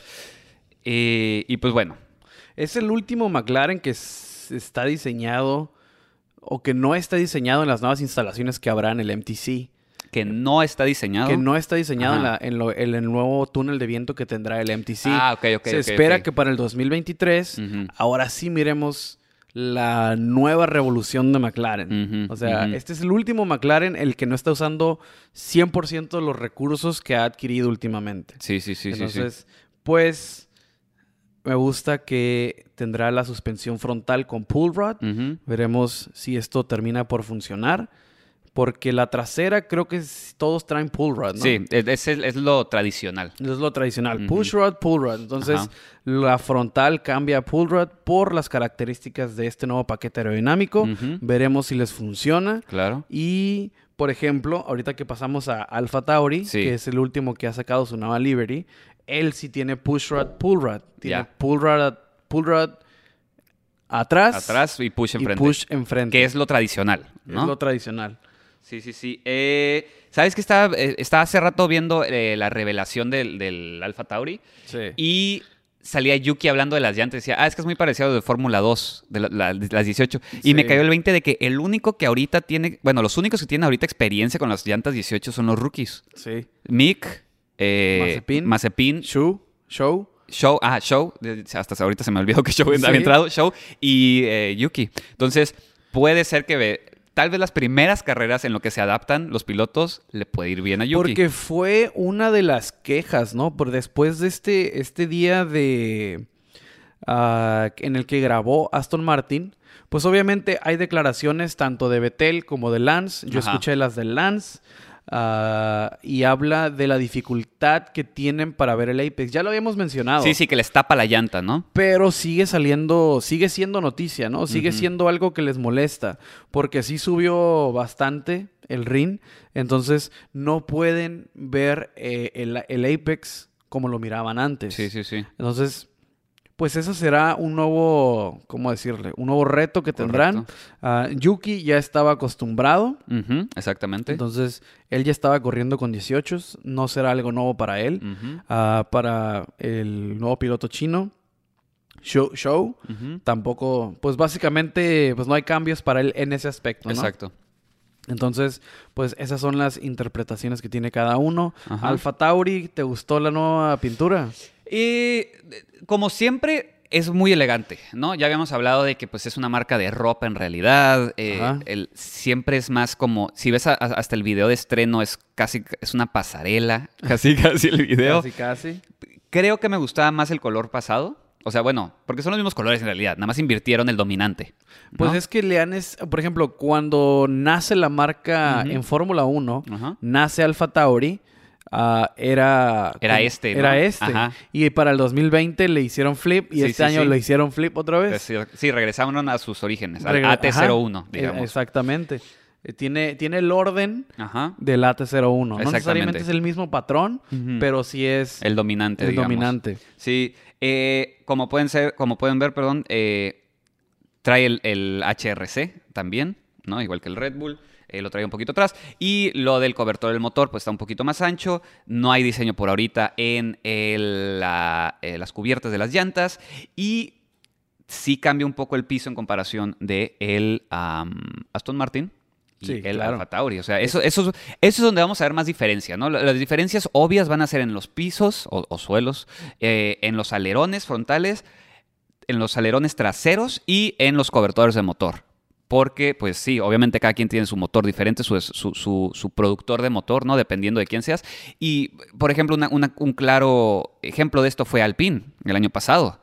Eh, y pues bueno, Es el último McLaren que está diseñado o que no está diseñado en las nuevas instalaciones que habrá en el MTC. que no está diseñado. Que no está diseñado en, la- en lo- en el nuevo túnel de viento que tendrá el MTC. Ah, ok, ok, Se espera que para el 2023 Ujú. ahora sí miremos la nueva revolución de McLaren. O sea, este es el último McLaren el que no está usando 100% de los recursos que ha adquirido últimamente. Sí, sí, sí, sí, sí. Entonces, pues me gusta que tendrá la suspensión frontal con pull rod. Veremos si esto termina por funcionar. Porque la trasera creo que es- todos traen pull rod, ¿no? Sí, es, es- es lo tradicional. Es lo tradicional. Push rod, pull rod. Entonces, Ajá. la frontal cambia a pull rod por las características de este nuevo paquete aerodinámico. Veremos si les funciona. Claro. Y, por ejemplo, ahorita que pasamos a Alpha Tauri, Sí. que es el último que ha sacado su nueva Liberty, él sí tiene push rod, pull rod. Tiene pull rod, pull rod atrás, Atrás y push y enfrente. push enfrente. Que es lo tradicional, Es ¿no? lo tradicional. Sí, sí, sí. Eh, ¿Sabes que estaba, eh, estaba hace rato viendo eh, la revelación del, del Alpha Tauri? Sí. Y salía Yuki hablando de las llantas. Decía, ah, es que es muy parecido de Fórmula 2, de, la- la- de las 18. Y me cayó el 20 de que el único que ahorita tiene, bueno, los únicos que tienen ahorita experiencia con las llantas 18 son los rookies. Sí. Mick, eh, Mazepin. Mazepin, Show, show. Show, ah, Show, hasta ahorita se me olvidó que Show había Sí. entrado, Show y eh, Yuki. Entonces, puede ser que tal vez las primeras carreras en lo que se adaptan los pilotos le puede ir bien a Yuki. Porque fue una de las quejas, ¿no? Por después de este, este día de. ah, en el que grabó Aston Martin. Pues obviamente hay declaraciones tanto de Vettel como de Lance. Yo Ajá. escuché las de Lance. Ah, y habla de la dificultad que tienen para ver el Apex. Ya lo habíamos mencionado. Sí, sí, que les tapa la llanta, ¿no? Pero sigue saliendo, sigue siendo noticia, ¿no? Sigue siendo algo que les molesta. Porque sí subió bastante el ring. Entonces no pueden ver eh, el, el Apex como lo miraban antes. Sí, sí, sí. Entonces, pues eso será un nuevo, ¿cómo decirle? Un nuevo reto que tendrán. Ah, Yuki ya estaba acostumbrado. Exactamente. Entonces, él ya estaba corriendo con 18. No será algo nuevo para él. Ah, para el nuevo piloto chino. Show, Show tampoco, pues básicamente, pues no hay cambios para él en ese aspecto, ¿no? Exacto. Entonces, pues esas son las interpretaciones que tiene cada uno. Alfa Tauri, ¿te gustó la nueva pintura? Y de- como siempre, es muy elegante, ¿no? Ya habíamos hablado de que pues es una marca de ropa en realidad. eh, el- siempre es más como, si ves a- a- hasta el video de estreno, es casi, es una pasarela, [LAUGHS] casi, casi el video. Casi, casi. Creo que me gustaba más el color pasado. O sea, bueno, porque son los mismos colores en realidad, nada más invirtieron el dominante. ¿no? Pues es que le han, es- por ejemplo, cuando nace la marca en Fórmula 1, Ajá. nace Alfa Tauri, ah, era... Era este, ¿no? Era este. Ajá. Y para el 2020 le hicieron flip y Sí, este sí, año sí. le hicieron flip otra vez. Sí, regresaron a sus orígenes, al Regre- AT01, Ajá, digamos. Exactamente. eh, tiene, tiene el orden Ajá. del AT01. No necesariamente es el mismo patrón, pero sí es El dominante, el digamos. dominante. Sí, eh, como pueden ser, como pueden ver, perdón, eh, trae el, el HRC también, ¿no? Igual que el Red Bull. Eh, lo trae un poquito atrás. Y lo del cobertor del motor, pues está un poquito más ancho. No hay diseño por ahorita en el- la- eh, las cubiertas de las llantas. Y sí cambia un poco el piso en comparación de el Aston Martin. Y Sí, el claro. Alfa Tauri. O sea, eso, eso, eso es donde vamos a ver más diferencia, ¿no? Las diferencias obvias van a ser en los pisos o, o suelos, eh, en los alerones frontales, en los alerones traseros y en los cobertores de motor. Porque, pues sí, obviamente cada quien tiene su motor diferente, su, su, su- su productor de motor, ¿no? Dependiendo de quién seas. Y, por ejemplo, una- una- un claro ejemplo de esto fue Alpine el año pasado.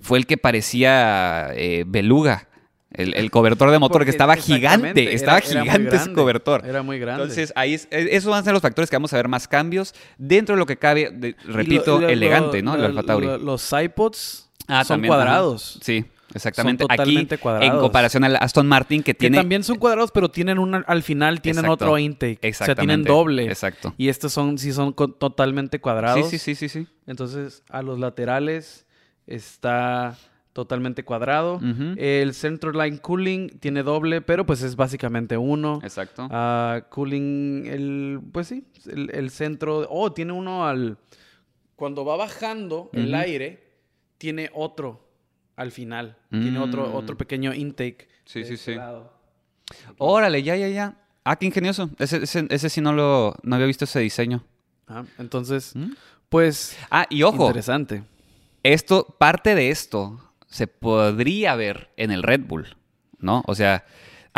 Fue el que parecía eh, beluga. El, el cobertor de motor que estaba gigante. Estaba era- era gigante ese cobertor. Era muy grande. Entonces, ahí es- eh, esos van a ser los factores que vamos a ver más cambios dentro de lo que cabe, de- repito, lo- lo- elegante, ¿no? El Alfa Tauri. lo- los iPods Ah, son también, ajá. cuadrados. Sí, exactamente. Son totalmente Aquí, cuadrados. en comparación al Aston Martin, que Que tiene... también son cuadrados, pero tienen una, al final tienen Exacto. otro intake. O sea, tienen Exactamente, doble. exacto. Y estos son, sí son totalmente cuadrados. Sí, sí, sí, sí, sí. Entonces, a los laterales está totalmente cuadrado. El Centerline Cooling tiene doble, pero pues es básicamente uno. Exacto. Ah, cooling, el, pues sí, el, el centro. Oh, tiene uno al. Cuando va bajando el aire, tiene otro al final. Tiene otro, Mm. otro pequeño intake. Sí, sí, este sí. lado. Órale, ya, ya, ya. Ah, qué ingenioso. Ese, ese, ese sí no lo... No había visto ese diseño. Ah, entonces, ¿Mm? pues. Ah, y ojo, Interesante. esto, parte de esto se podría ver en el Red Bull, ¿no? O sea,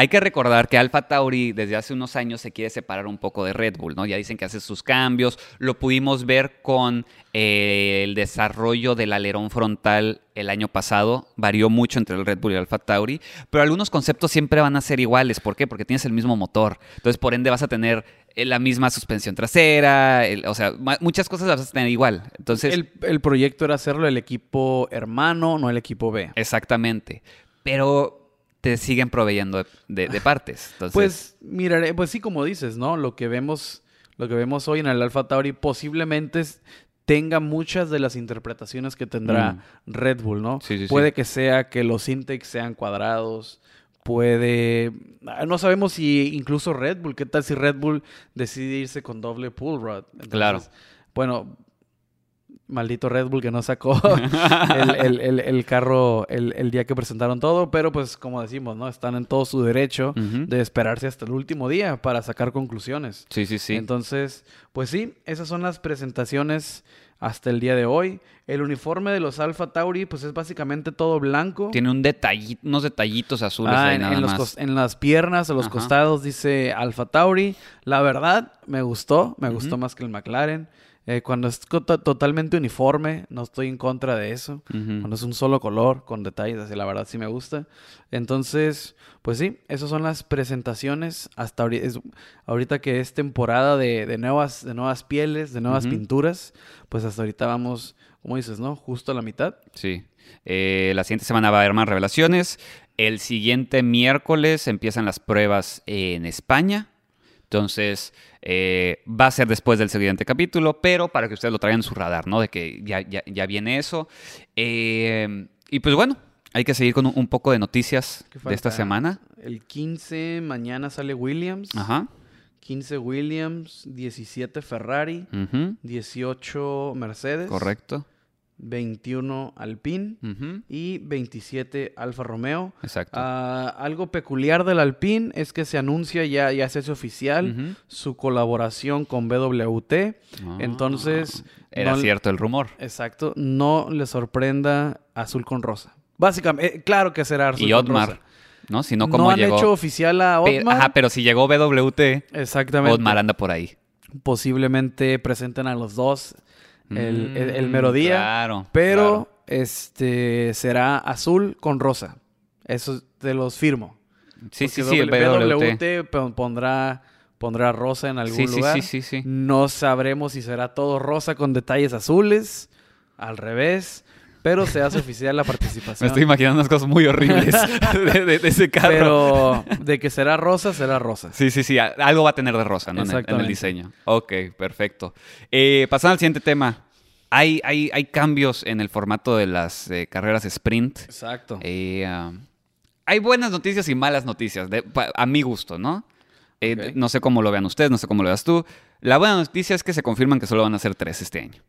hay que recordar que Alfa Tauri desde hace unos años se quiere separar un poco de Red Bull, ¿no? Ya dicen que hace sus cambios, lo pudimos ver con eh, el desarrollo del alerón frontal el año pasado, varió mucho entre el Red Bull y el Alfa Tauri, pero algunos conceptos siempre van a ser iguales, ¿por qué? Porque tienes el mismo motor, entonces por ende vas a tener eh, la misma suspensión trasera, el- o sea, muchas cosas las vas a tener igual, entonces... El, el proyecto era hacerlo el equipo hermano, no el equipo B. Exactamente. Pero te siguen proveyendo de, de- de partes. Entonces, Pues miraré, pues sí, como dices, ¿no? Lo que vemos, lo que vemos hoy en el Alpha Tauri posiblemente es- tenga muchas de las interpretaciones que tendrá Red Bull, ¿no? Mm. Sí, sí, sí. puede que sea que los intakes sean cuadrados, puede, ah, no sabemos si incluso Red Bull, ¿qué tal si Red Bull decide irse con doble pull rod? Entonces, Claro. Bueno, maldito Red Bull que no sacó [LAUGHS] el, el- el- el carro el, el día que presentaron todo, pero pues como decimos, ¿no? Están en todo su derecho de esperarse hasta el último día para sacar conclusiones. sí, sí, sí. Entonces, pues sí, esas son las presentaciones hasta el día de hoy. El uniforme de los Alpha Tauri, pues es básicamente todo blanco. Tiene un detallito, unos detallitos azules Ah, ahí en, nada en los más. en las piernas, a los Ajá. costados dice Alpha Tauri. La verdad, me gustó, me gustó más que el McLaren. Eh, cuando es totalmente uniforme, no estoy en contra de eso. Ujú. Cuando es un solo color, con detalles, así la verdad sí me gusta. Entonces, pues sí, esas son las presentaciones hasta ahorita, es- ahorita que es temporada de, de nuevas, de nuevas pieles, de nuevas Ujú. pinturas, pues hasta ahorita vamos, como dices, ¿no? Justo a la mitad. Sí. Eh, la siguiente semana va a haber más revelaciones. El siguiente miércoles empiezan las pruebas en España. Entonces, eh, va a ser después del siguiente capítulo, pero para que ustedes lo traigan en su radar, ¿no? De que ya, ya, ya viene eso. Eh, y pues bueno, hay que seguir con un, un poco de noticias ¿Qué de esta semana. El 15, mañana sale Williams. Ajá. 15 Williams, 17 Ferrari, Ujú. 18 Mercedes. Correcto. 21 Alpine y 27 Alfa Romeo. Exacto. Ah, algo peculiar del Alpine es que se anuncia ya, ya se hace oficial su colaboración con BWT. Ah, Entonces, Era no- cierto el rumor. Exacto, no le sorprenda azul con rosa. Básicamente, eh, claro que será azul Y con Otmar, rosa. ¿no? Si no, No, ¿cómo han llegó? hecho oficial a Otmar. Ajá, pero si llegó BWT, Exactamente. Otmar anda por ahí. Posiblemente presenten a los dos el, el- el Mm. Claro. Pero claro. este será azul con rosa. Eso te los firmo. Sí, Porque sí, el BWT. pon- pondrá, pondrá rosa en algún Sí, sí, lugar. sí, sí, sí. No sabremos si será todo rosa con detalles azules, al revés, pero se hace oficial la Me participación. estoy imaginando unas cosas muy horribles [LAUGHS] de, de- de ese carro. Pero de que será rosa, será rosa. Sí, sí, sí. Algo va a tener de rosa, ¿no? En el, en el Exactamente. diseño. Ok, perfecto. Eh, pasando al siguiente tema. Hay, hay, hay cambios en el formato de las eh, carreras sprint. Exacto. Eh, ah, hay buenas noticias y malas noticias, de- pa- a mi gusto, ¿no? No sé cómo lo vean ustedes, no sé cómo lo veas tú. La buena noticia es que se confirman que solo van a ser tres este año.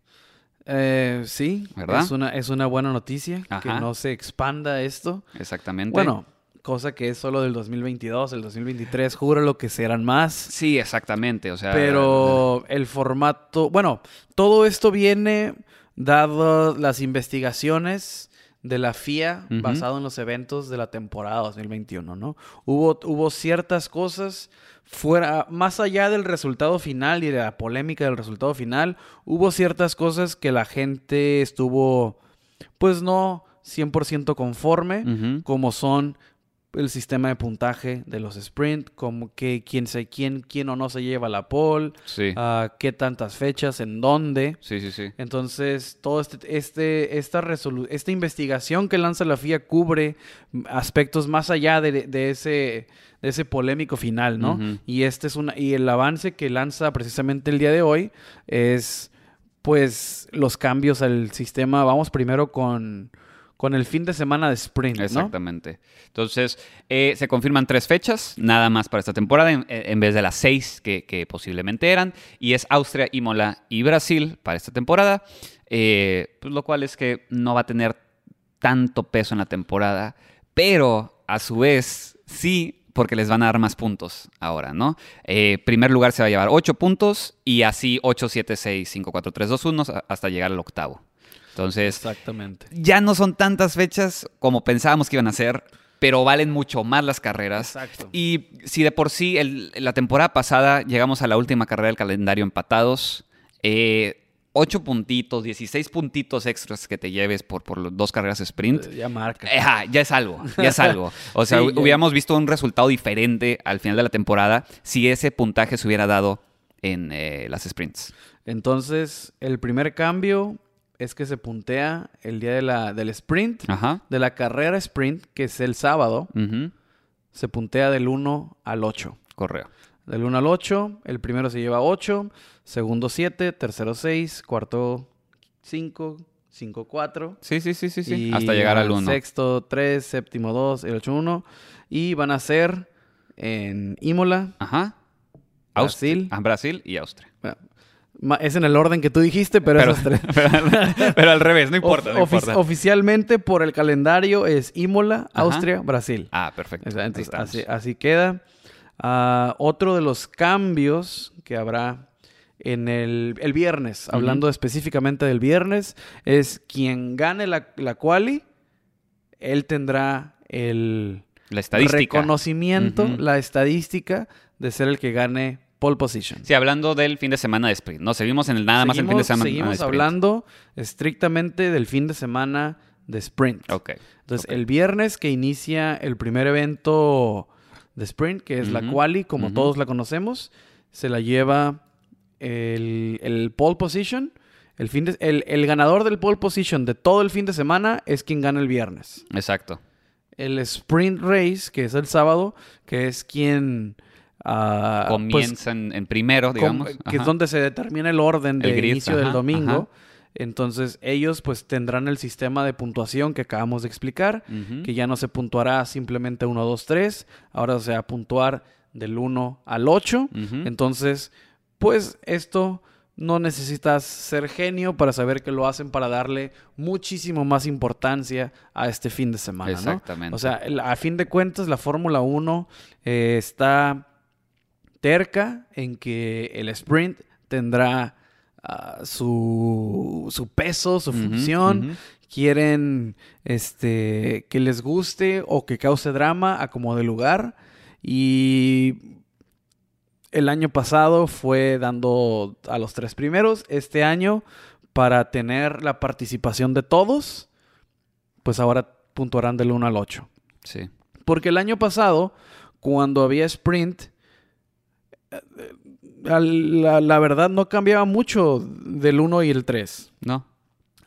Eh, sí, ¿Verdad? Es una, es una buena noticia que no se expanda esto. Exactamente. Bueno, cosa que es solo del 2022, el 2023, juro lo que serán más. Sí, exactamente. O sea, Pero el formato, bueno, todo esto viene dado las investigaciones de la FIA basado en los eventos de la temporada 2021, ¿no? Hubo, hubo ciertas cosas fuera, más allá del resultado final y de la polémica del resultado final, hubo ciertas cosas que la gente estuvo, pues no 100% conforme, como son el sistema de puntaje de los sprint, como que quién, se, quién, quién o no se lleva la pole, Sí. ah, qué tantas fechas, en dónde. Sí, sí, sí. Entonces, todo este, este, esta, resolu- esta investigación que lanza la FIA cubre aspectos más allá de, de ese, de ese polémico final, ¿no? Y este es una, y el avance que lanza precisamente el día de hoy es pues los cambios al sistema. Vamos primero con, con el fin de semana de sprint. Exactamente. Entonces, eh, se confirman tres fechas, nada más para esta temporada, en, vez de las seis que, que posiblemente eran. Y es Austria, Imola y Brasil para esta temporada. eh, pues lo cual es que no va a tener tanto peso en la temporada, pero a su vez sí porque les van a dar más puntos ahora, ¿no? Eh, primer lugar se va a llevar 8 puntos y así 8, 7, 6, 5, 4, 3, 2, 1 hasta llegar al octavo. Entonces, Exactamente. ya no son tantas fechas como pensábamos que iban a ser, pero valen mucho más las carreras. Exacto. Y si de por sí el- la temporada pasada llegamos a la última carrera del calendario empatados, eh, 8 puntitos, 16 puntitos extras que te lleves por, por los dos carreras sprint. Ya marca. eh, ya es algo, ya es algo. [LAUGHS] O sea, Sí, hubiéramos visto un resultado diferente al final de la temporada si ese puntaje se hubiera dado en eh, las sprints. Entonces, el primer cambio es que se puntea el día de la, del sprint, Ajá. de la carrera sprint, que es el sábado, Ujú. se puntea del 1 al 8. Correo. Del 1 al 8, el primero se lleva 8, segundo 7, tercero 6, cuarto 5, 5, 4. Sí, sí, sí, sí, sí. Hasta llegar al el 1. Sexto 3, séptimo 2, el 8, 1. Y van a ser en Imola, Ajá. Brasil. Ah, Brasil y Austria. bueno, es en el orden que tú dijiste, pero, Pero, esos tres. [LAUGHS] pero, [LAUGHS] pero al revés, no importa, no. Oficialmente por el calendario es Imola, Ajá. Austria, Brasil. Ah, perfecto. Entonces, así, así queda. Ah, otro de los cambios que habrá en el, el viernes, hablando específicamente del viernes, es quien gane la, la quali, él tendrá el La estadística. reconocimiento, la estadística de ser el que gane pole position. Sí, hablando del fin de semana de sprint. No, seguimos en el nada más el fin de Seguimos- semana de Seguimos sprint. hablando estrictamente del fin de semana de sprint. Ok. Entonces, el viernes que inicia el primer evento de sprint, que es la quali, como todos la conocemos, se la lleva el, el pole position. El, fin de- el, el ganador del pole position de todo el fin de semana es quien gana el viernes. Exacto. El sprint race, que es el sábado, que es quien... ah, pues, Comienza en, primero, com- digamos. que es donde se determina el orden El de inicio del domingo. ajá. Entonces ellos pues tendrán el sistema de puntuación que acabamos de explicar, que ya no se puntuará simplemente 1, 2, 3, ahora se va a puntuar del 1 al 8. Ujú. Entonces, pues esto no necesitas ser genio para saber que lo hacen para darle muchísimo más importancia a este fin de semana, ¿no? Exactamente. O sea, a fin de cuentas, la Fórmula 1 eh, está terca en que el sprint tendrá ah, su, su peso, su función. Quieren este, que les guste o que cause drama a como de lugar. Y el año pasado fue dando a los tres primeros. Este año, para tener la participación de todos, pues ahora puntuarán del 1 al 8. Sí. Porque el año pasado, cuando había sprint, la, la verdad no cambiaba mucho del 1 y el 3. No.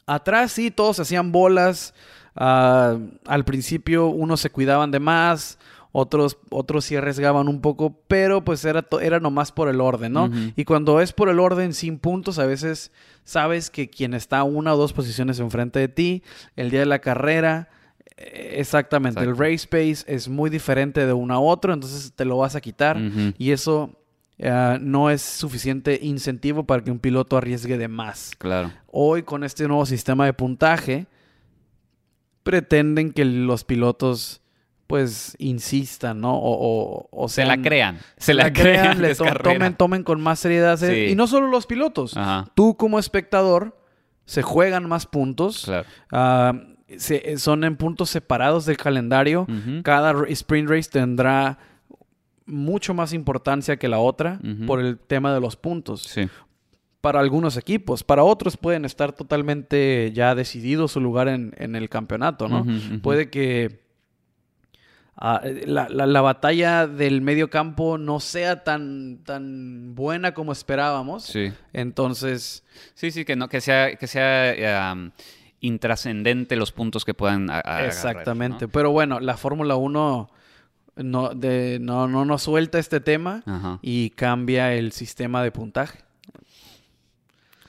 Atrás sí, todos hacían bolas. Ah, al principio unos se cuidaban de más, otros, otros sí arriesgaban un poco, pero pues era, era nomás por el orden, ¿no? Y cuando es por el orden sin puntos, a veces sabes que quien está una o dos posiciones enfrente de ti, el día de la carrera, eh, exactamente, el race pace es muy diferente de uno a otro, entonces te lo vas a quitar y eso ah, no es suficiente incentivo para que un piloto arriesgue de más. Claro. Hoy con este nuevo sistema de puntaje pretenden que los pilotos pues insistan, ¿no? O, o, o Se la crean. Se la crean. to- tomen, tomen con más seriedad. eh, Sí. Y no solo los pilotos. Ajá. Tú como espectador se juegan más puntos. Claro. Ah, se- son en puntos separados del calendario. Cada sprint race tendrá mucho más importancia que la otra por el tema de los puntos. Sí. Para algunos equipos, para otros pueden estar totalmente ya decidido su lugar en, en el campeonato, ¿no? Puede que ah, la, la- la batalla del medio campo no sea tan, tan buena como esperábamos. Sí. Entonces, Sí, sí, que no, que sea, que sea um, intrascendente los puntos que puedan a- a- agarrar, exactamente. ¿no? Pero bueno, la Fórmula 1 no, de, no, no nos suelta este tema Ajá. y cambia el sistema de puntaje.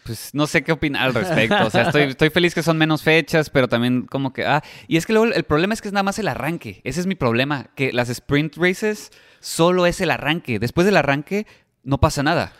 Pues no sé qué opinar al respecto. O sea, estoy, [LAUGHS] estoy feliz que son menos fechas, pero también como que. Ah, y es que luego el problema es que es nada más el arranque. Ese es mi problema. Que las sprint races solo es el arranque. Después del arranque no pasa nada.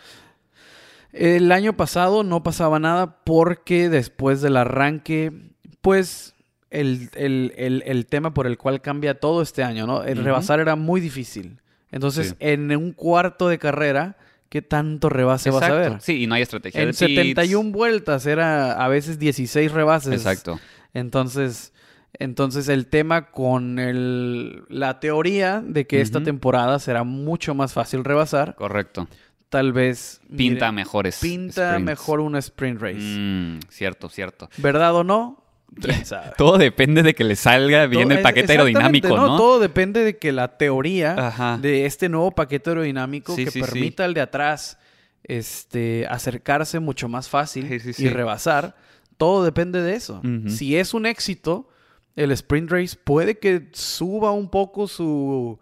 El año pasado no pasaba nada porque después del arranque, pues el, el- el- el tema por el cual cambia todo este año, ¿no? El rebasar era muy difícil. Entonces, Sí. en un cuarto de carrera, ¿qué tanto rebase vas a ver? Sí, y no hay estrategia En de pits. 71 vueltas era a veces 16 rebases. Exacto. Entonces, entonces el tema con el, la teoría de que esta temporada será mucho más fácil rebasar, Correcto. tal vez Pinta mire, mejores. pinta sprints. mejor una sprint race. Mm, cierto, cierto. ¿Verdad o no? ¿Quién [LAUGHS] sabe? Todo depende de que le salga bien Todo- el paquete aerodinámico, ¿no? Todo depende de que la teoría Ajá. de este nuevo paquete aerodinámico Sí, que sí, sí. permita al de atrás este, acercarse mucho más fácil y rebasar, todo depende de eso. Si es un éxito, el sprint race puede que suba un poco su...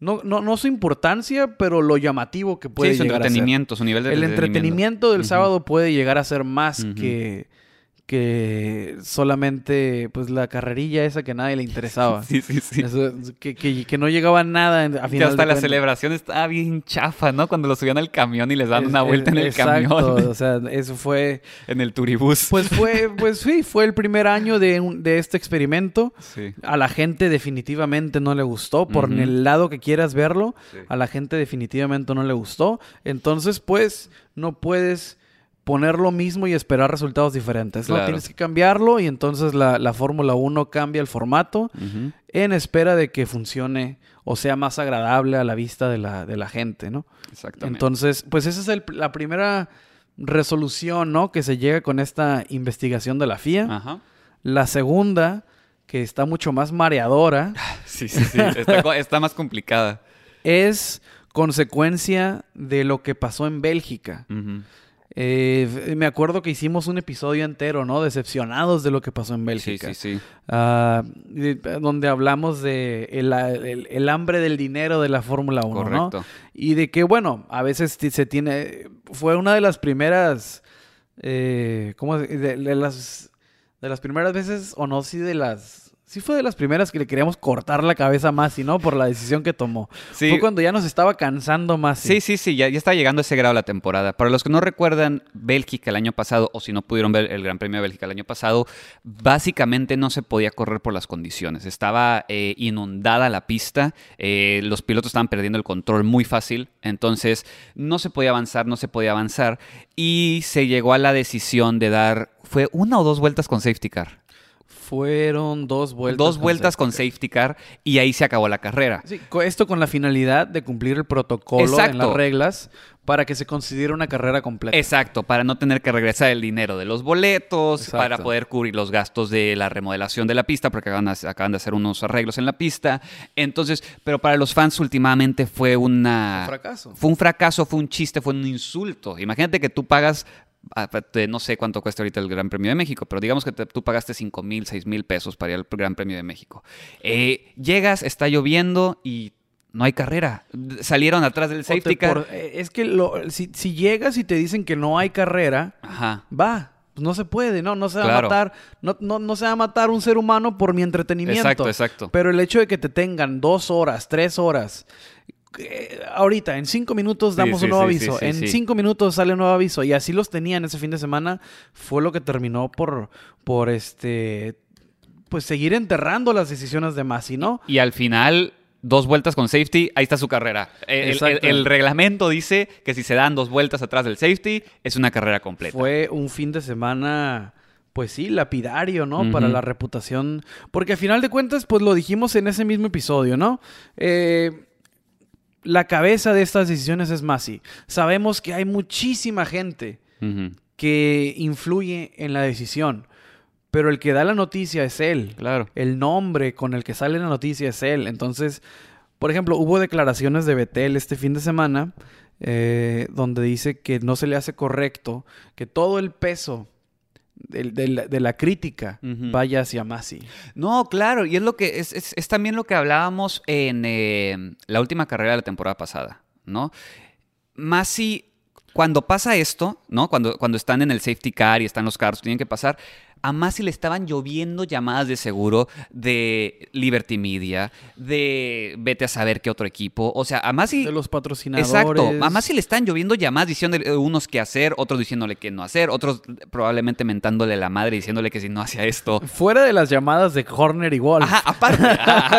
No, no, no su importancia, pero lo llamativo que puede sí, su llegar a ser. entretenimiento, su nivel de El entretenimiento del sábado puede llegar a ser más que, que solamente pues la carrerilla esa que a nadie le interesaba. [LAUGHS] Sí, sí, sí. Eso, que, que- que no llegaba nada a Que final hasta la celebración estaba bien chafa, ¿no? Cuando lo subían al camión y les daban una vuelta en el exacto, camión, O sea, eso fue. [LAUGHS] en el turibús. Pues fue, pues sí, fue el primer año de, un- de este experimento. sí. A la gente definitivamente no le gustó, por el lado que quieras verlo, Sí. a la gente definitivamente no le gustó. Entonces, pues, no puedes poner lo mismo y esperar resultados diferentes. ¿no? Tienes que cambiarlo y entonces la, la Fórmula 1 cambia el formato en espera de que funcione o sea más agradable a la vista de la, de la gente, ¿no? Exactamente. Entonces, pues esa es el- la primera resolución, ¿no? Que se llega con esta investigación de la FIA. Ajá. La segunda, que está mucho más mareadora, [LAUGHS] Sí, sí, sí. Está, más complicada. es consecuencia de lo que pasó en Bélgica. Ujú. Eh, me acuerdo que hicimos un episodio entero, ¿no? Decepcionados de lo que pasó en Bélgica. sí, sí. Ah, de- donde hablamos de el, el- el hambre del dinero de la Fórmula 1, ¿no? Y de que, bueno, a veces se tiene... Fue una de las primeras... Eh, ¿Cómo? de las, de las primeras veces, o no, sí de las... Sí fue de las primeras que le queríamos cortar la cabeza más, y no por la decisión que tomó. Sí. Fue cuando ya nos estaba cansando más. Sí, sí, sí, ya, ya está llegando a ese grado la temporada. Para los que no recuerdan Bélgica el año pasado, o si no pudieron ver el Gran Premio de Bélgica el año pasado, básicamente no se podía correr por las condiciones. Estaba eh, inundada la pista, eh, los pilotos estaban perdiendo el control muy fácil, entonces no se podía avanzar, no se podía avanzar, y se llegó a la decisión de dar, fue una o dos vueltas con safety car. Fueron dos vueltas. dos con vueltas safety con safety car y ahí se acabó la carrera. Sí, esto con la finalidad de cumplir el protocolo en Exacto. las reglas para que se considere una carrera completa. Exacto, para no tener que regresar el dinero de los boletos, Exacto. para poder cubrir los gastos de la remodelación de la pista, porque acaban de, acaban de hacer unos arreglos en la pista. Entonces, pero para los fans últimamente fue una... Un fracaso. Fue un fracaso, fue un chiste, fue un insulto. Imagínate que tú pagas no sé cuánto cuesta ahorita el Gran Premio de México, pero digamos que tú pagaste 5 mil, 6 mil pesos para ir al Gran Premio de México. Eh, llegas, está lloviendo y no hay carrera. Salieron atrás del safety car. Eh, es que si, llegas y te dicen que no hay carrera, va. Pues no se puede, ¿no? No se va a matar. No, no, se va a matar un ser humano por mi entretenimiento. Exacto, exacto. Pero el hecho de que te tengan dos horas, tres horas. Eh, ahorita, en cinco minutos damos un nuevo aviso. en cinco minutos sale un nuevo aviso. Y así los tenían ese fin de semana. Fue lo que terminó por, por este. Pues seguir enterrando las decisiones de Masi, ¿no? Y al final dos vueltas con safety, ahí está su carrera. El, reglamento dice que si se dan dos vueltas atrás del safety, es una carrera completa. Fue un fin de semana, pues sí, lapidario, ¿no? Para la reputación. Porque al final de cuentas, pues lo dijimos en ese mismo episodio, ¿no? Eh, la cabeza de estas decisiones es Masi. Sabemos que hay muchísima gente que influye en la decisión. Pero el que da la noticia es él. Claro. El nombre con el que sale la noticia es él. Entonces, por ejemplo, hubo declaraciones de Betel este fin de semana eh, donde dice que no se le hace correcto que todo el peso de, la, crítica vaya hacia Masi. No, claro, y es lo que es, también lo que hablábamos en eh, la última carrera de la temporada pasada, ¿no? Masi, cuando pasa esto, ¿no? Cuando, cuando están en el safety car y están los carros, tienen que pasar, a Masi le estaban lloviendo llamadas de seguro de Liberty Media, de vete a saber qué otro equipo. O sea, a Masi. De los patrocinadores. Exacto. A Masi le están lloviendo llamadas diciendo unos qué hacer, otros diciéndole qué no hacer, otros probablemente mentándole la madre diciéndole que si no hacía esto. Fuera de las llamadas de Horner y Wolf. Ajá, aparte.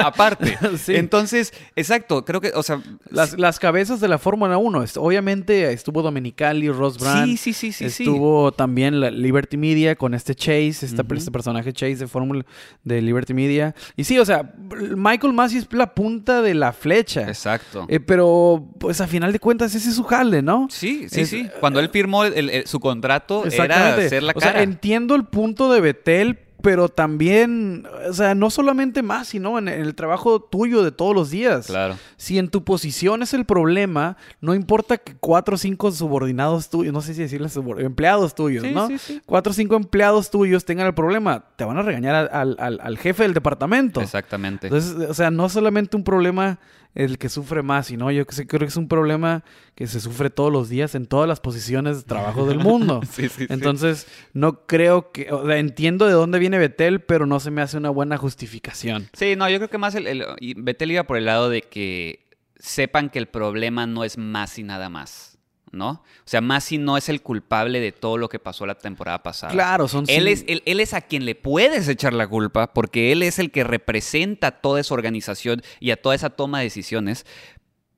aparte. [LAUGHS] Entonces, exacto. Creo que, o sea. Las, cabezas de la Fórmula 1. Obviamente estuvo Dominicali, Ross Brand. Sí, sí, sí, sí. Estuvo también la Liberty Media con este Chase este personaje Chase de Fórmula de Liberty Media. Y sí, o sea, Michael Massey es la punta de la flecha. Exacto. Eh, pero, pues a final de cuentas, ese es su jale, ¿no? Sí, sí, sí. Cuando él firmó su contrato, era hacer la cara. O sea, entiendo el punto de Betel, pero también, o sea, no solamente más, sino en, el trabajo tuyo de todos los días. Claro. Si en tu posición es el problema, no importa que cuatro o cinco subordinados tuyos, no sé si decirles empleados tuyos, ¿no? Sí, sí. Cuatro o cinco empleados tuyos tengan el problema, te van a regañar al, al jefe del departamento. Exactamente. Entonces, o sea, no solamente un problema el que sufre más, y no, yo creo que es un problema que se sufre todos los días en todas las posiciones de trabajo del mundo. [LAUGHS] Entonces, no creo que, o sea, entiendo de dónde viene Betel, pero no se me hace una buena justificación. Sí, no, yo creo que más el, Betel iba por el lado de que sepan que el problema no es más y nada más. ¿No? O sea, Masi no es el culpable de todo lo que pasó la temporada pasada. Claro, son él es él, es a quien le puedes echar la culpa porque él es el que representa toda esa organización y a toda esa toma de decisiones,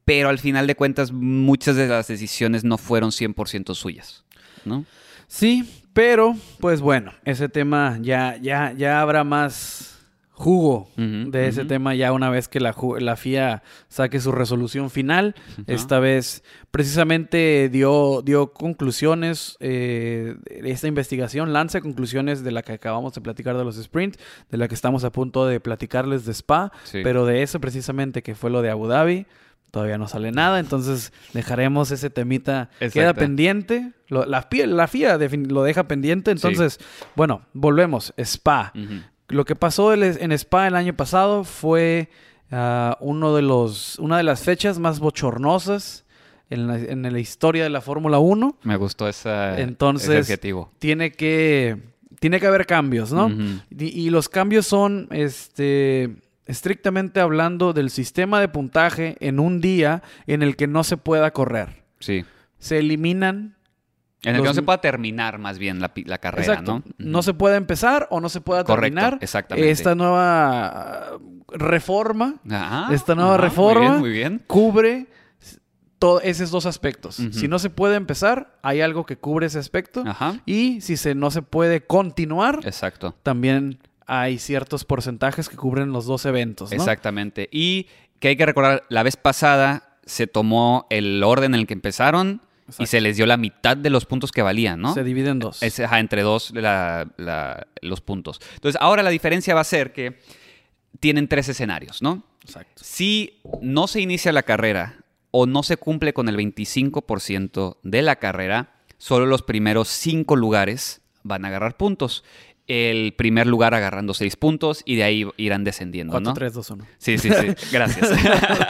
pero al final de cuentas muchas de las decisiones no fueron 100% suyas, ¿no? Sí, pero pues bueno, ese tema ya ya ya habrá más jugo de ese tema ya una vez que la, la FIA saque su resolución final. Esta vez precisamente dio, dio conclusiones, eh, esta investigación lanza conclusiones de la que acabamos de platicar de los sprints, de la que estamos a punto de platicarles de Spa, pero de eso precisamente que fue lo de Abu Dhabi. Todavía no sale nada, entonces dejaremos ese temita. Queda pendiente. la, FIA, la FIA lo deja pendiente. Entonces, bueno, volvemos. Spa. Lo que pasó en Spa el año pasado fue ah, uno de los, una de las fechas más bochornosas en la, historia de la Fórmula 1. Me gustó ese, Entonces, Tiene que, tiene que haber cambios, ¿no? y, los cambios son, este, estrictamente hablando del sistema de puntaje en un día en el que no se pueda correr. Sí. Se eliminan en el que no se pueda terminar más bien la, carrera, ¿no? No se puede empezar o no se pueda terminar. Exactamente. Esta nueva reforma, esta nueva reforma muy bien, cubre todos esos dos aspectos. Si no se puede empezar, hay algo que cubre ese aspecto. Y si se, no se puede continuar, Exacto. también hay ciertos porcentajes que cubren los dos eventos. Exactamente. Y que hay que recordar, la vez pasada se tomó el orden en el que empezaron y se les dio la mitad de los puntos que valían, ¿no? Se dividen dos. Es, entre dos los puntos. Entonces, ahora la diferencia va a ser que tienen tres escenarios, ¿no? Exacto. Si no se inicia la carrera o no se cumple con el 25% de la carrera, solo los primeros cinco lugares van a agarrar puntos. El primer lugar agarrando seis puntos y de ahí irán descendiendo, 4, ¿no? 3, 2, 1. Sí, sí, sí. [LAUGHS] Gracias.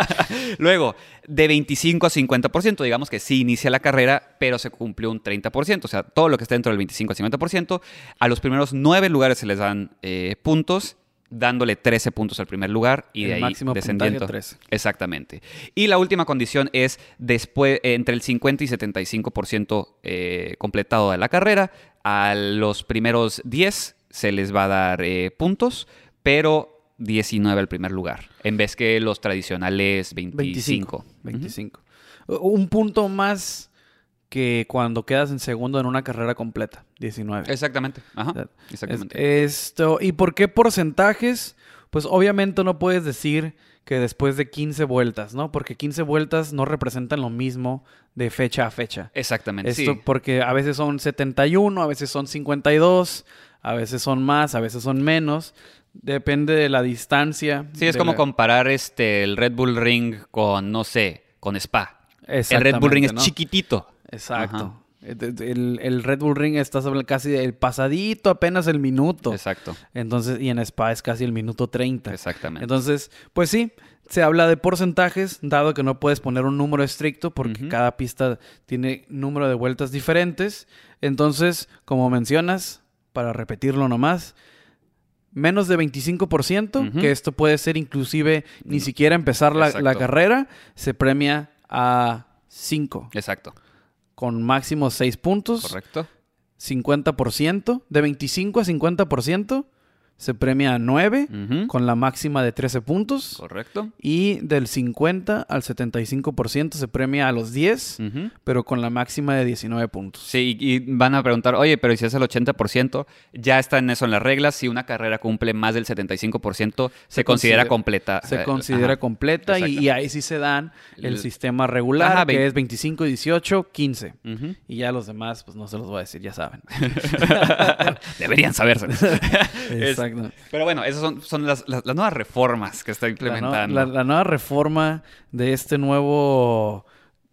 [LAUGHS] Luego, de 25 a 50%, digamos que sí inicia la carrera, pero se cumplió un 30%. O sea, todo lo que está dentro del 25 a 50%. A los primeros nueve lugares se les dan eh, puntos, dándole 13 puntos al primer lugar y El de ahí máximo descendiendo. puntaje, 13. Exactamente. Y la última condición es después, eh, entre el 50 y 75% eh, completado de la carrera. A los primeros 10 se les va a dar eh, puntos, pero 19 al primer lugar, en vez que los tradicionales 25. 25. 25. Un punto más que cuando quedas en segundo en una carrera completa. 19. Exactamente. Ajá. Exactamente. Esto, ¿Y por qué porcentajes? Pues obviamente no puedes decir que después de 15 vueltas, ¿no? Porque 15 vueltas no representan lo mismo de fecha a fecha. Exactamente. Esto sí. porque a veces son 71, a veces son 52, a veces son más, a veces son menos. Depende de la distancia. Sí, es como la- comparar este, el Red Bull Ring con, no sé, con Spa. El Red Bull Ring es chiquitito. Exacto. Ajá. El, el- el Red Bull Ring estás hablando casi del pasadito, apenas el minuto. Exacto. Entonces, y en Spa es casi el minuto 30. Exactamente. Entonces, pues sí, se habla de porcentajes, dado que no puedes poner un número estricto porque cada pista tiene número de vueltas diferentes. Entonces, como mencionas, para repetirlo nomás, menos de 25%, Ujú. que esto puede ser inclusive ni siquiera empezar la, carrera, se premia a 5, Exacto. Con máximo 6 puntos. Correcto. 50%, de 25 a 50% se premia a 9 Ujú. con la máxima de 13 puntos Correcto. y del 50 al 75% se premia a los 10, Ujú. pero con la máxima de 19 puntos. Sí, y van a preguntar, oye, pero si es el 80%, ya está en eso en las reglas. Si una carrera cumple más del 75%, se, considera considera- completa. Se Eh, considera ajá. completa y, ahí sí se dan el El- sistema regular Ajá, que es 25, 18, 15. Ujú. Y ya los demás, pues no se los voy a decir, ya saben. [LAUGHS] Deberían saberse. [LAUGHS] Exacto. Pero bueno, esas son, son las, las- las nuevas reformas que está La, no- implementando. la- la nueva reforma de este nuevo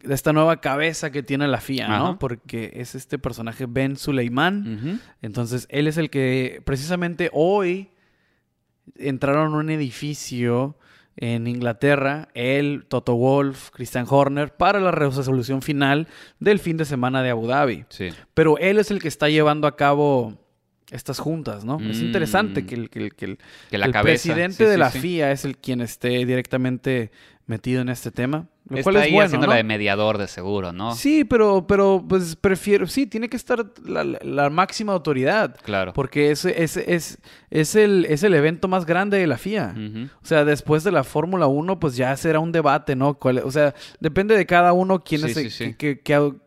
de esta nueva cabeza que tiene la FIA, ¿no? Porque es este personaje Ben Suleiman. Entonces, él es el que precisamente hoy entraron a un edificio en Inglaterra, él, Toto Wolf, Christian Horner, para la resolución final del fin de semana de Abu Dhabi. Sí. Pero él es el que está llevando a cabo estas juntas, ¿no? Es Mm. interesante que el, que el- que el- Que la el cabeza. presidente sí, de sí, la sí. FIA es el quien esté directamente metido en este tema. Lo Está cual es ahí bueno, la de mediador de seguro, ¿no? Sí, pero, pero pues prefiero, sí, tiene que estar la, la- la máxima autoridad. Claro. Porque es, es, es, es, el, es el evento más grande de la FIA. O sea, después de la Fórmula 1, pues ya será un debate, ¿no? O sea, depende de cada uno quién es, el- qué- qué au-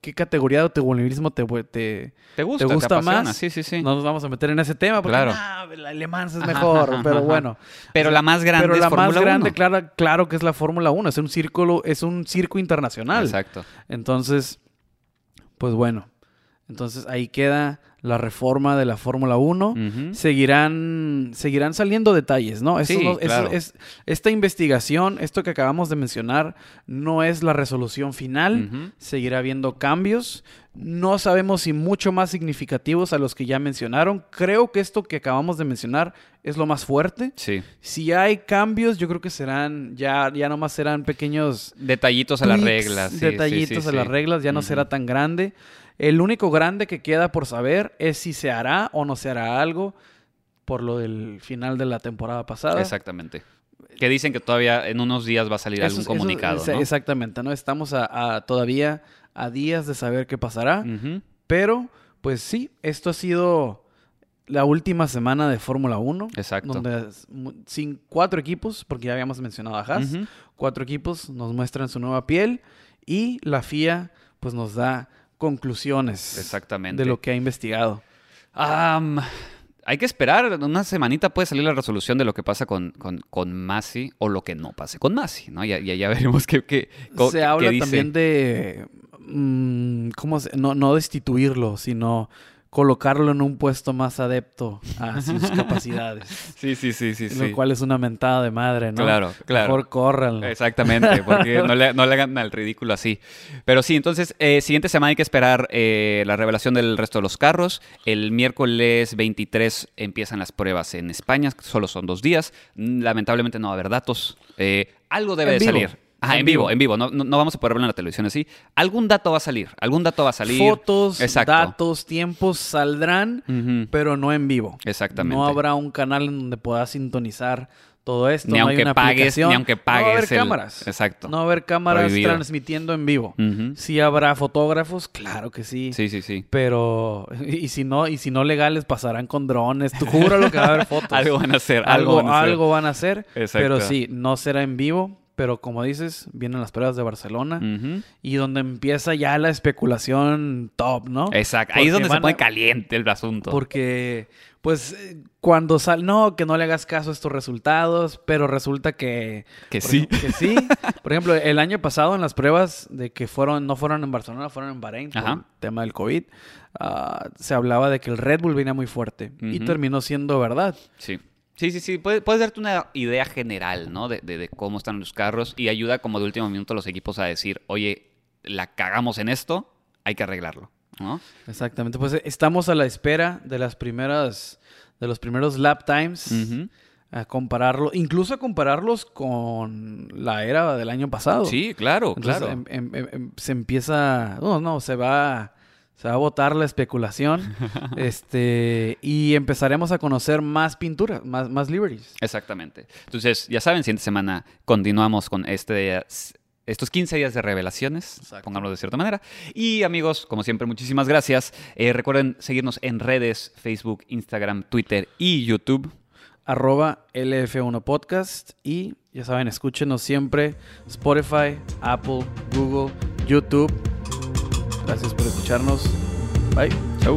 qué categoría de automovilismo te, te, ¿Te gusta? te gusta más. Sí, sí, sí. No nos vamos a meter en ese tema porque Claro. "Ah, el alemán es mejor, ajá, pero ajá. bueno. Pero O sea, la más grande pero es la más Fórmula grande, 1. claro, claro que es la Fórmula 1. Es un círculo, es un circo internacional. Exacto. Entonces, pues bueno. Entonces ahí queda la reforma de la Fórmula 1. Ujú. Seguirán, seguirán saliendo detalles, ¿no? Eso Sí, no- claro. es, esta investigación, esto que acabamos de mencionar, no es la resolución final. Seguirá habiendo cambios. No sabemos si mucho más significativos a los que ya mencionaron. Creo que esto que acabamos de mencionar es lo más fuerte. Sí. Si hay cambios, yo creo que serán, ya, ya nomás serán pequeños Detallitos a las reglas. sí, detallitos sí, a las reglas, ya no será tan grande. El único grande que queda por saber es si se hará o no se hará algo por lo del final de la temporada pasada. Exactamente. Que dicen que todavía en unos días va a salir Eso algún eso- comunicado, ¿no? Exactamente, ¿no? Estamos a, a- todavía a días de saber qué pasará. Pero, pues sí, esto ha sido la última semana de Fórmula 1. Exacto. Donde sin cuatro equipos, porque ya habíamos mencionado a Haas, cuatro equipos nos muestran su nueva piel y la FIA pues nos da conclusiones Exactamente. de lo que ha investigado. Hay que esperar. Una semanita puede salir la resolución de lo que pasa con, con, con Masi o lo que no pase con Masi, ¿no? Ya, ya, ya veremos qué, qué, Se qué habla dice. también de, mm, ¿cómo se- no, no destituirlo, sino colocarlo en un puesto más adepto a sus [LAUGHS] capacidades. Sí, sí, sí, sí. Lo cual es una mentada de madre, ¿no? Claro, claro. Mejor córranlo. Exactamente, [LAUGHS] porque no le, no le hagan al ridículo así. Pero sí, entonces, eh, siguiente semana hay que esperar eh, la revelación del resto de los carros. El miércoles 23 empiezan las pruebas en España, solo son dos días. Lamentablemente no va a haber datos. Eh, algo debe de salir. Ajá, En en vivo, vivo. en vivo. No, no, vamos a poder verlo en la televisión así. Algún dato va a salir. Algún dato va a salir. Fotos, Exacto. datos, tiempos saldrán, pero no en vivo. Exactamente. No habrá un canal en donde puedas sintonizar todo esto. Ni no hay aunque una pagues, aplicación. ni aunque No va a haber pagues el- cámaras. Exacto. No va a haber cámaras Prohibido. transmitiendo en vivo. Ujú. Sí habrá fotógrafos, claro que sí. Sí, sí, sí. Pero, y si no, y si no legales, pasarán con drones. Tú juro lo que va a haber [LAUGHS] fotos. Algo van a hacer. algo, Algo, van a hacer. algo van a hacer. Exacto. Pero sí, no será en vivo. Pero como dices, vienen las pruebas de Barcelona. Y donde empieza ya la especulación top, ¿no? Exacto. Ahí es donde se pone a- caliente el asunto. Porque, pues, eh, cuando sale, no, que no le hagas caso a estos resultados, pero resulta que... Que sí. ejemplo, que sí. [LAUGHS] Por ejemplo, el año pasado en las pruebas de que fueron, no fueron en Barcelona, fueron en Bahrein, por Ajá. el tema del COVID, ah, se hablaba de que el Red Bull venía muy fuerte. Y terminó siendo verdad. Sí. Sí, sí, sí. Puedes, puedes darte una idea general, ¿no? De, de- de cómo están los carros y ayuda como de último minuto a los equipos a decir, oye, la cagamos en esto, hay que arreglarlo, ¿no? Exactamente. Pues estamos a la espera de las primeras, de los primeros lap times. A compararlo, incluso a compararlos con la era del año pasado. Sí, claro, Entonces, claro. em- em- em- se empieza, no, no, se va, se va a botar la especulación, [LAUGHS] este, y empezaremos a conocer más pinturas, más, más liberties. Exactamente. Entonces, ya saben, siguiente semana continuamos con este, estos 15 días de revelaciones, Exacto. pongámoslo de cierta manera. Y amigos, como siempre, muchísimas gracias. Eh, recuerden seguirnos en redes, Facebook, Instagram, Twitter y YouTube. Arroba LF1 Podcast y ya saben, escúchenos siempre Spotify, Apple, Google, YouTube. Gracias por escucharnos. Bye. Chau.